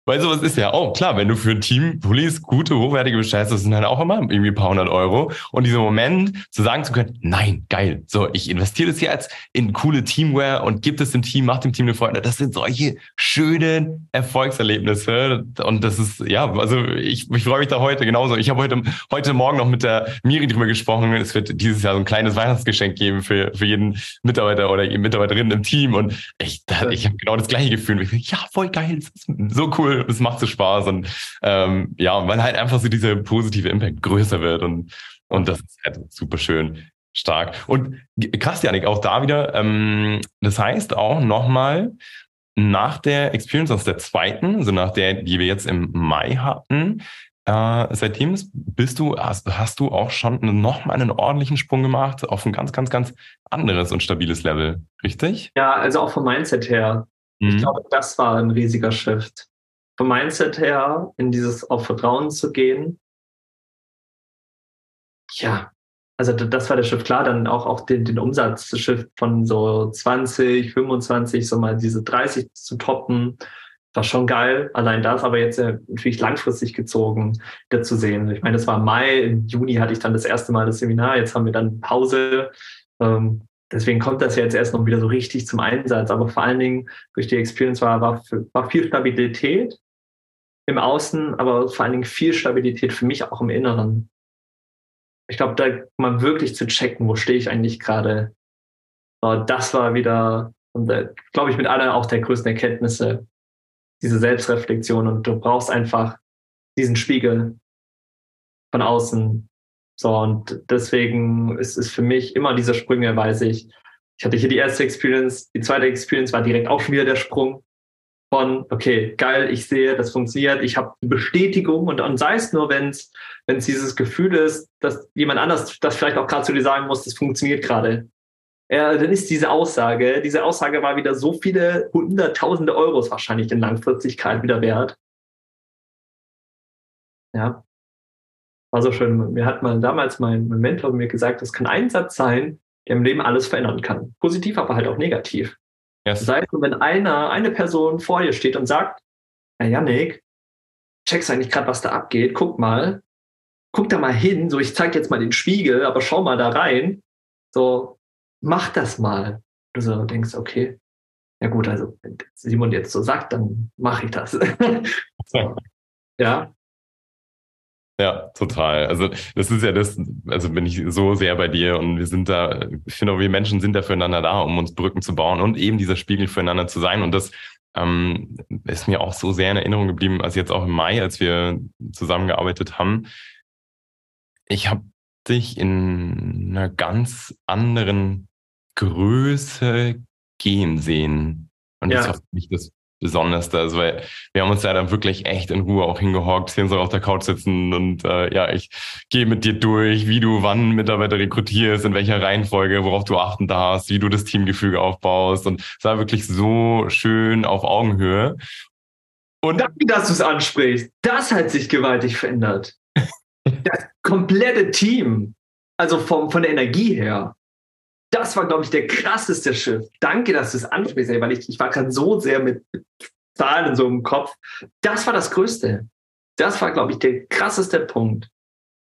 weil sowas ist ja auch klar, wenn du für ein Team Pullis gute, hochwertige bestellst, das sind halt auch immer irgendwie ein paar hundert Euro. Und dieser Moment zu sagen zu können, nein, geil, so, ich investiere das jetzt in coole Teamwear und gib es dem Team, mach dem Team eine Freude. Das sind solche schönen Erfolgserlebnisse. Und das ist, ja, also ich, ich freue mich da heute genauso. Ich habe heute, heute Morgen noch mit der Miri drüber gesprochen. Es wird dieses Jahr so ein kleines Weihnachtsgeschenk geben für, für jeden Mitarbeiter oder Mitarbeiterin im Team. Und ich, ich habe genau das gleiche Gefühl. Ich, ja, voll geil, das ist so cool cool, es macht so Spaß und ähm, ja, weil halt einfach so dieser positive Impact größer wird und, und das ist halt super schön stark. Und krass, Janik, auch da wieder, ähm, das heißt auch nochmal, nach der Experience aus der zweiten, also nach der, die wir jetzt im Mai hatten, äh, seitdem bist du, hast, hast du auch schon nochmal einen ordentlichen Sprung gemacht auf ein ganz, ganz, ganz anderes und stabiles Level, richtig? Ja, also auch vom Mindset her. Mhm. Ich glaube, das war ein riesiger Shift vom Mindset her in dieses auf Vertrauen zu gehen. Ja, also das war der Shift klar, dann auch, auch den, den Umsatzshift von so 20, 25, so mal diese 30 zu toppen, war schon geil. Allein das aber jetzt natürlich langfristig gezogen, wieder zu sehen. Ich meine, das war Mai, im Juni hatte ich dann das erste Mal das Seminar, jetzt haben wir dann Pause. Ähm, deswegen kommt das jetzt erst noch wieder so richtig zum Einsatz. Aber vor allen Dingen durch die Experience war, war, war viel Stabilität im Außen, aber vor allen Dingen viel Stabilität für mich auch im Inneren. Ich glaube, da mal wirklich zu checken, wo stehe ich eigentlich gerade. Das war wieder, glaube ich, mit einer auch der größten Erkenntnisse, diese Selbstreflexion. Und du brauchst einfach diesen Spiegel von außen. So, und deswegen ist es für mich immer diese Sprünge, weiß ich. Ich hatte hier die erste Experience, die zweite Experience war direkt auch schon wieder der Sprung von, okay, geil, ich sehe, das funktioniert, ich habe Bestätigung und, und sei es nur, wenn es dieses Gefühl ist, dass jemand anders das vielleicht auch gerade zu dir sagen muss, das funktioniert gerade. Ja, dann ist diese Aussage, diese Aussage war wieder so viele hunderttausende Euros wahrscheinlich in Langfristigkeit wieder wert. Ja. War so schön. Mir hat mal damals mein, mein Mentor mir gesagt, das kann ein Satz sein, der im Leben alles verändern kann. Positiv, aber halt auch negativ. Yes. Das heißt, wenn einer, eine Person vor dir steht und sagt, na Janik, checkst eigentlich gerade, was da abgeht, guck mal, guck da mal hin, so ich zeig jetzt mal den Spiegel, aber schau mal da rein, so mach das mal. Du so denkst, okay, ja gut, also wenn Simon jetzt so sagt, dann mache ich das. ja. Ja, total. Also das ist ja das, also bin ich so sehr bei dir und wir sind da, ich finde auch, wir Menschen sind da füreinander da, um uns Brücken zu bauen und eben dieser Spiegel füreinander zu sein. Und das ähm, ist mir auch so sehr in Erinnerung geblieben, als jetzt auch im Mai, als wir zusammengearbeitet haben. Ich habe dich in einer ganz anderen Größe gehen sehen. Und ja. das war für mich das Besonderste. Also weil wir haben uns ja dann wirklich echt in Ruhe auch hingehockt, sehen so auf der Couch sitzen und äh, ja, ich gehe mit dir durch, wie du wann Mitarbeiter rekrutierst, in welcher Reihenfolge, worauf du achten darfst, wie du das Teamgefüge aufbaust. Und es war wirklich so schön auf Augenhöhe. Und danke, dass du es ansprichst. Das hat sich gewaltig verändert. das komplette Team. Also vom, von der Energie her das war, glaube ich, der krasseste Schiff. Danke, dass du es ansprichst, weil ich, ich war gerade so sehr mit Zahlen so im Kopf. Das war das Größte. Das war, glaube ich, der krasseste Punkt.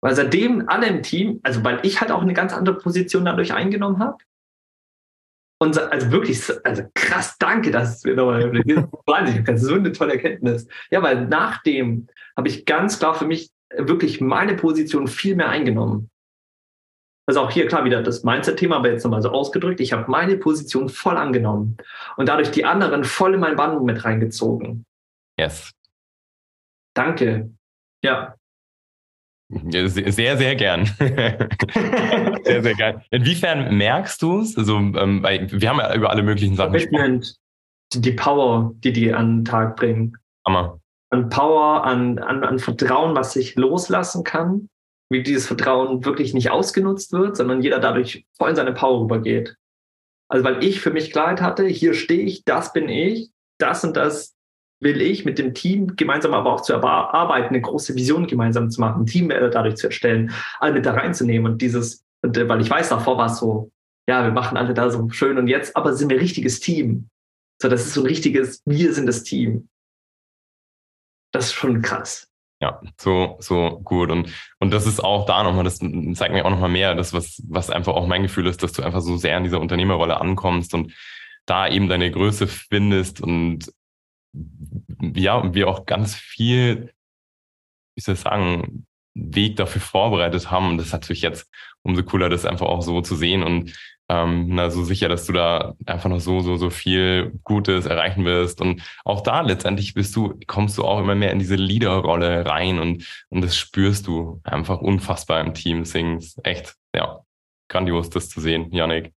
Weil seitdem alle im Team, also weil ich halt auch eine ganz andere Position dadurch eingenommen habe. Und also wirklich, also krass, danke, das ist mir nochmal wahnsinnig, das ist so eine tolle Erkenntnis. Ja, weil nachdem habe ich ganz klar für mich wirklich meine Position viel mehr eingenommen. Also auch hier klar wieder das Mindset-Thema, aber jetzt nochmal so ausgedrückt. Ich habe meine Position voll angenommen und dadurch die anderen voll in mein Band mit reingezogen. Yes. Danke. Ja. Sehr, sehr gern. sehr, sehr gern. Inwiefern merkst du es? Also, ähm, wir haben ja über alle möglichen Sachen gesprochen. Die Power, die die an den Tag bringen. Hammer. An Power, an, an, an Vertrauen, was sich loslassen kann wie dieses Vertrauen wirklich nicht ausgenutzt wird, sondern jeder dadurch voll in seine Power rübergeht. Also weil ich für mich Klarheit hatte, hier stehe ich, das bin ich, das und das will ich mit dem Team gemeinsam aber auch zu arbeiten, eine große Vision gemeinsam zu machen, ein Team dadurch zu erstellen, alle mit da reinzunehmen und dieses, und äh, weil ich weiß, davor war es so, ja, wir machen alle da so schön und jetzt, aber sind wir ein richtiges Team. So, das ist so ein richtiges, wir sind das Team. Das ist schon krass. Ja, so, so gut. Und, und das ist auch da nochmal, das zeigt mir auch nochmal mehr, das, was, was einfach auch mein Gefühl ist, dass du einfach so sehr in dieser Unternehmerrolle ankommst und da eben deine Größe findest und ja, und wir auch ganz viel, wie soll ich sagen, Weg dafür vorbereitet haben. Und das ist natürlich jetzt umso cooler, das einfach auch so zu sehen und ähm, na, so sicher, dass du da einfach noch so, so, so viel Gutes erreichen wirst. Und auch da letztendlich bist du, kommst du auch immer mehr in diese Leaderrolle rein und, und das spürst du einfach unfassbar im Team. Deswegen ist echt, ja, grandios, das zu sehen, Yannick.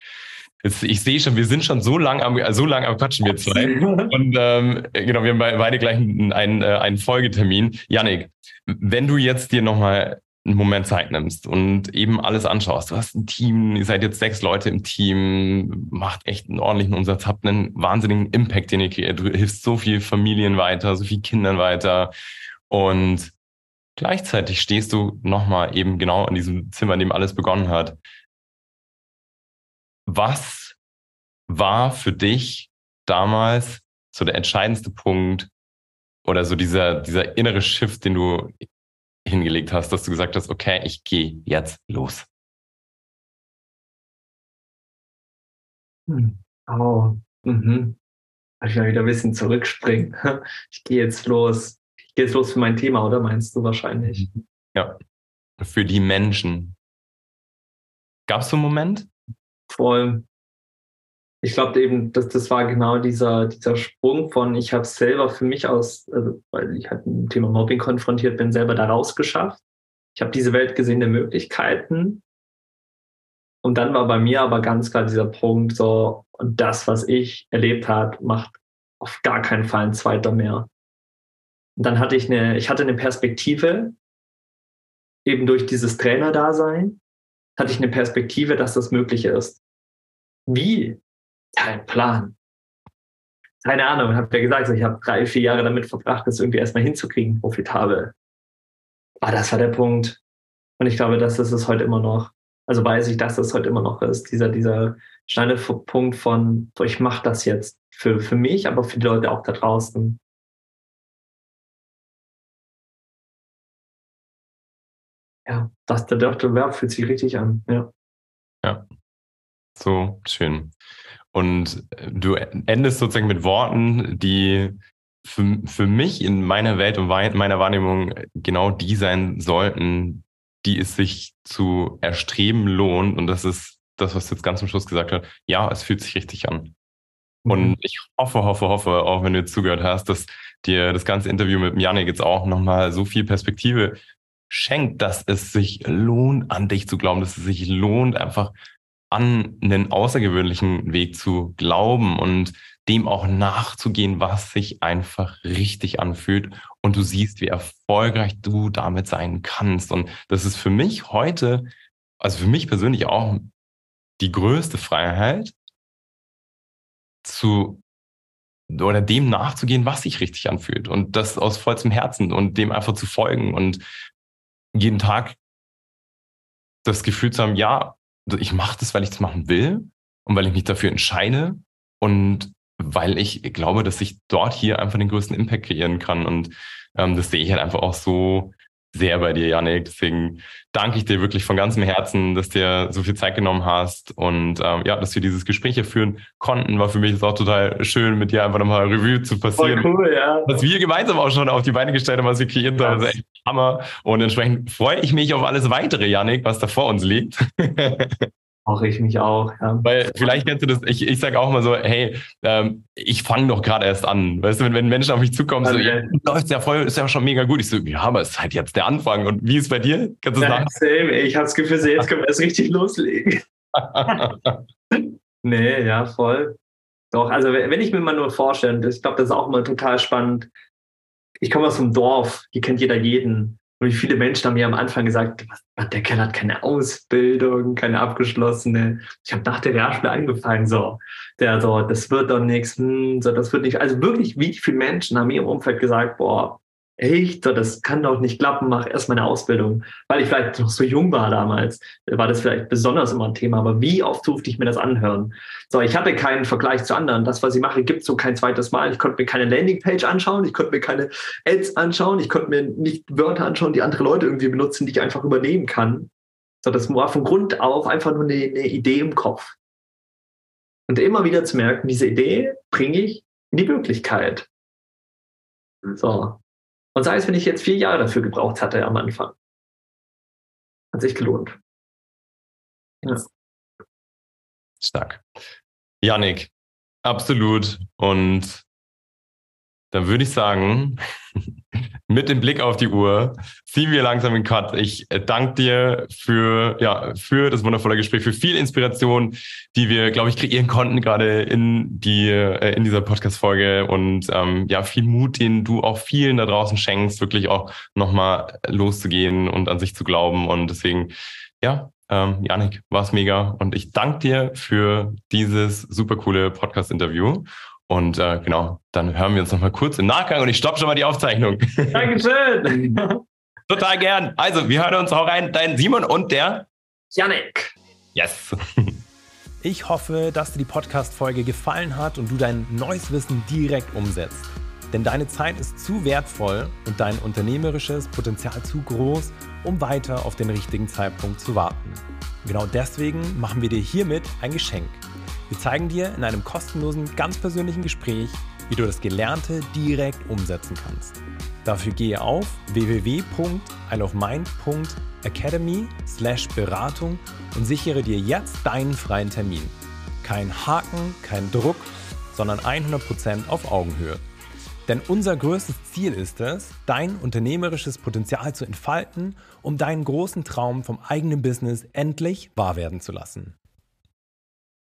Jetzt, ich sehe schon, wir sind schon so lang am, so lang am Quatschen, wir zwei. Und ähm, genau, wir haben beide gleich einen, einen, äh, einen Folgetermin. Yannick, wenn du jetzt dir nochmal einen Moment Zeit nimmst und eben alles anschaust. Du hast ein Team, ihr seid jetzt sechs Leute im Team, macht echt einen ordentlichen Umsatz, habt einen wahnsinnigen Impact, den ihr kreiert. Du hilfst so viel Familien weiter, so viel Kindern weiter und gleichzeitig stehst du nochmal eben genau in diesem Zimmer, in dem alles begonnen hat. Was war für dich damals so der entscheidendste Punkt oder so dieser, dieser innere Shift, den du hingelegt hast, dass du gesagt hast, okay, ich gehe jetzt los? Hm. Oh, mhm. ich mal wieder ein bisschen zurückspringen. Ich gehe jetzt los. Ich gehe jetzt los für mein Thema, oder meinst du wahrscheinlich? Mhm. Ja. Für die Menschen. Gab es so einen Moment? Voll ich glaube eben, dass das war genau dieser, dieser Sprung von, ich habe selber für mich aus, also, weil ich halt mit dem Thema Mobbing konfrontiert bin, selber da rausgeschafft. Ich habe diese Welt gesehen der Möglichkeiten. Und dann war bei mir aber ganz klar dieser Punkt so, und das, was ich erlebt habe, macht auf gar keinen Fall ein zweiter mehr. Und dann hatte ich eine, ich hatte eine Perspektive, eben durch dieses Trainerdasein, hatte ich eine Perspektive, dass das möglich ist. Wie kein Plan. Keine Ahnung, ich habe ja gesagt, ich habe drei, vier Jahre damit verbracht, das irgendwie erstmal hinzukriegen, profitabel. Aber das war der Punkt. Und ich glaube, dass das ist heute immer noch. Also weiß ich, dass das heute immer noch ist. Dieser, dieser Schneidepunkt von, ich mache das jetzt für, für mich, aber für die Leute auch da draußen. Ja, das, der Verb fühlt sich richtig an. Ja. Ja. So schön. Und du endest sozusagen mit Worten, die für, für mich in meiner Welt und meiner Wahrnehmung genau die sein sollten, die es sich zu erstreben lohnt. Und das ist das, was du jetzt ganz zum Schluss gesagt hast. Ja, es fühlt sich richtig an. Mhm. Und ich hoffe, hoffe, hoffe, auch wenn du jetzt zugehört hast, dass dir das ganze Interview mit Janik jetzt auch nochmal so viel Perspektive schenkt, dass es sich lohnt, an dich zu glauben, dass es sich lohnt, einfach an einen außergewöhnlichen Weg zu glauben und dem auch nachzugehen, was sich einfach richtig anfühlt. Und du siehst, wie erfolgreich du damit sein kannst. Und das ist für mich heute, also für mich persönlich auch die größte Freiheit, zu oder dem nachzugehen, was sich richtig anfühlt. Und das aus vollstem Herzen und dem einfach zu folgen und jeden Tag das Gefühl zu haben, ja, ich mache das, weil ich es machen will und weil ich mich dafür entscheide und weil ich glaube, dass ich dort hier einfach den größten Impact kreieren kann. Und ähm, das sehe ich halt einfach auch so, sehr bei dir, Janik. Deswegen danke ich dir wirklich von ganzem Herzen, dass dir so viel Zeit genommen hast und ähm, ja, dass wir dieses Gespräch hier führen konnten. War für mich jetzt auch total schön, mit dir einfach nochmal Revue zu passieren. Voll cool, ja. Was wir gemeinsam auch schon auf die Beine gestellt haben, was wir kreiert haben, ist echt Hammer. Und entsprechend freue ich mich auf alles weitere, Janik, was da vor uns liegt. Auch ich mich auch. Ja. Weil vielleicht kennst du das, ich, ich sage auch mal so, hey, ähm, ich fange doch gerade erst an. Weißt du, wenn, wenn Menschen auf mich zukommen, so, ja, läuft ja voll, ist ja schon mega gut. Ich so, ja, aber es ist halt jetzt der Anfang. Und wie ist es bei dir? Kannst du ja, sagen? Same. Ich habe das Gefühl, jetzt können wir erst richtig loslegen. nee, ja, voll. Doch, also wenn ich mir mal nur vorstelle, ich glaube, das ist auch mal total spannend. Ich komme aus dem Dorf, hier kennt jeder jeden. Und wie viele Menschen haben mir am Anfang gesagt, der Kerl hat keine Ausbildung, keine abgeschlossene. Ich habe nach der Realschule angefangen, so, der so, das wird doch nichts, hm, so, das wird nicht. Also wirklich, wie viele Menschen haben mir im Umfeld gesagt, boah, echt, das kann doch nicht klappen, mach erst meine Ausbildung. Weil ich vielleicht noch so jung war damals, war das vielleicht besonders immer ein Thema, aber wie oft durfte ich mir das anhören? So, ich hatte keinen Vergleich zu anderen. Das, was ich mache, gibt so kein zweites Mal. Ich konnte mir keine Landingpage anschauen, ich konnte mir keine Ads anschauen, ich konnte mir nicht Wörter anschauen, die andere Leute irgendwie benutzen, die ich einfach übernehmen kann. So, das war von Grund auf einfach nur eine, eine Idee im Kopf. Und immer wieder zu merken, diese Idee bringe ich in die Wirklichkeit. So, und sei es, wenn ich jetzt vier Jahre dafür gebraucht hatte am Anfang. Hat sich gelohnt. Ja. Stark. Janik, absolut. Und dann würde ich sagen, mit dem Blick auf die Uhr ziehen wir langsam den Cut. Ich äh, danke dir für, ja, für das wundervolle Gespräch, für viel Inspiration, die wir, glaube ich, kreieren konnten, gerade in, die, äh, in dieser Podcast-Folge und ähm, ja, viel Mut, den du auch vielen da draußen schenkst, wirklich auch nochmal loszugehen und an sich zu glauben. Und deswegen, ja, ähm, Janik, war es mega. Und ich danke dir für dieses super coole Podcast-Interview. Und äh, genau, dann hören wir uns noch mal kurz im Nachgang und ich stoppe schon mal die Aufzeichnung. Dankeschön. Total gern. Also, wir hören uns auch rein. Dein Simon und der Janik. Yes. Ich hoffe, dass dir die Podcast-Folge gefallen hat und du dein neues Wissen direkt umsetzt. Denn deine Zeit ist zu wertvoll und dein unternehmerisches Potenzial zu groß, um weiter auf den richtigen Zeitpunkt zu warten. Genau deswegen machen wir dir hiermit ein Geschenk. Wir zeigen dir in einem kostenlosen, ganz persönlichen Gespräch, wie du das Gelernte direkt umsetzen kannst. Dafür gehe auf www.isleofmind.academy Beratung und sichere dir jetzt deinen freien Termin. Kein Haken, kein Druck, sondern 100% auf Augenhöhe. Denn unser größtes Ziel ist es, dein unternehmerisches Potenzial zu entfalten, um deinen großen Traum vom eigenen Business endlich wahr werden zu lassen.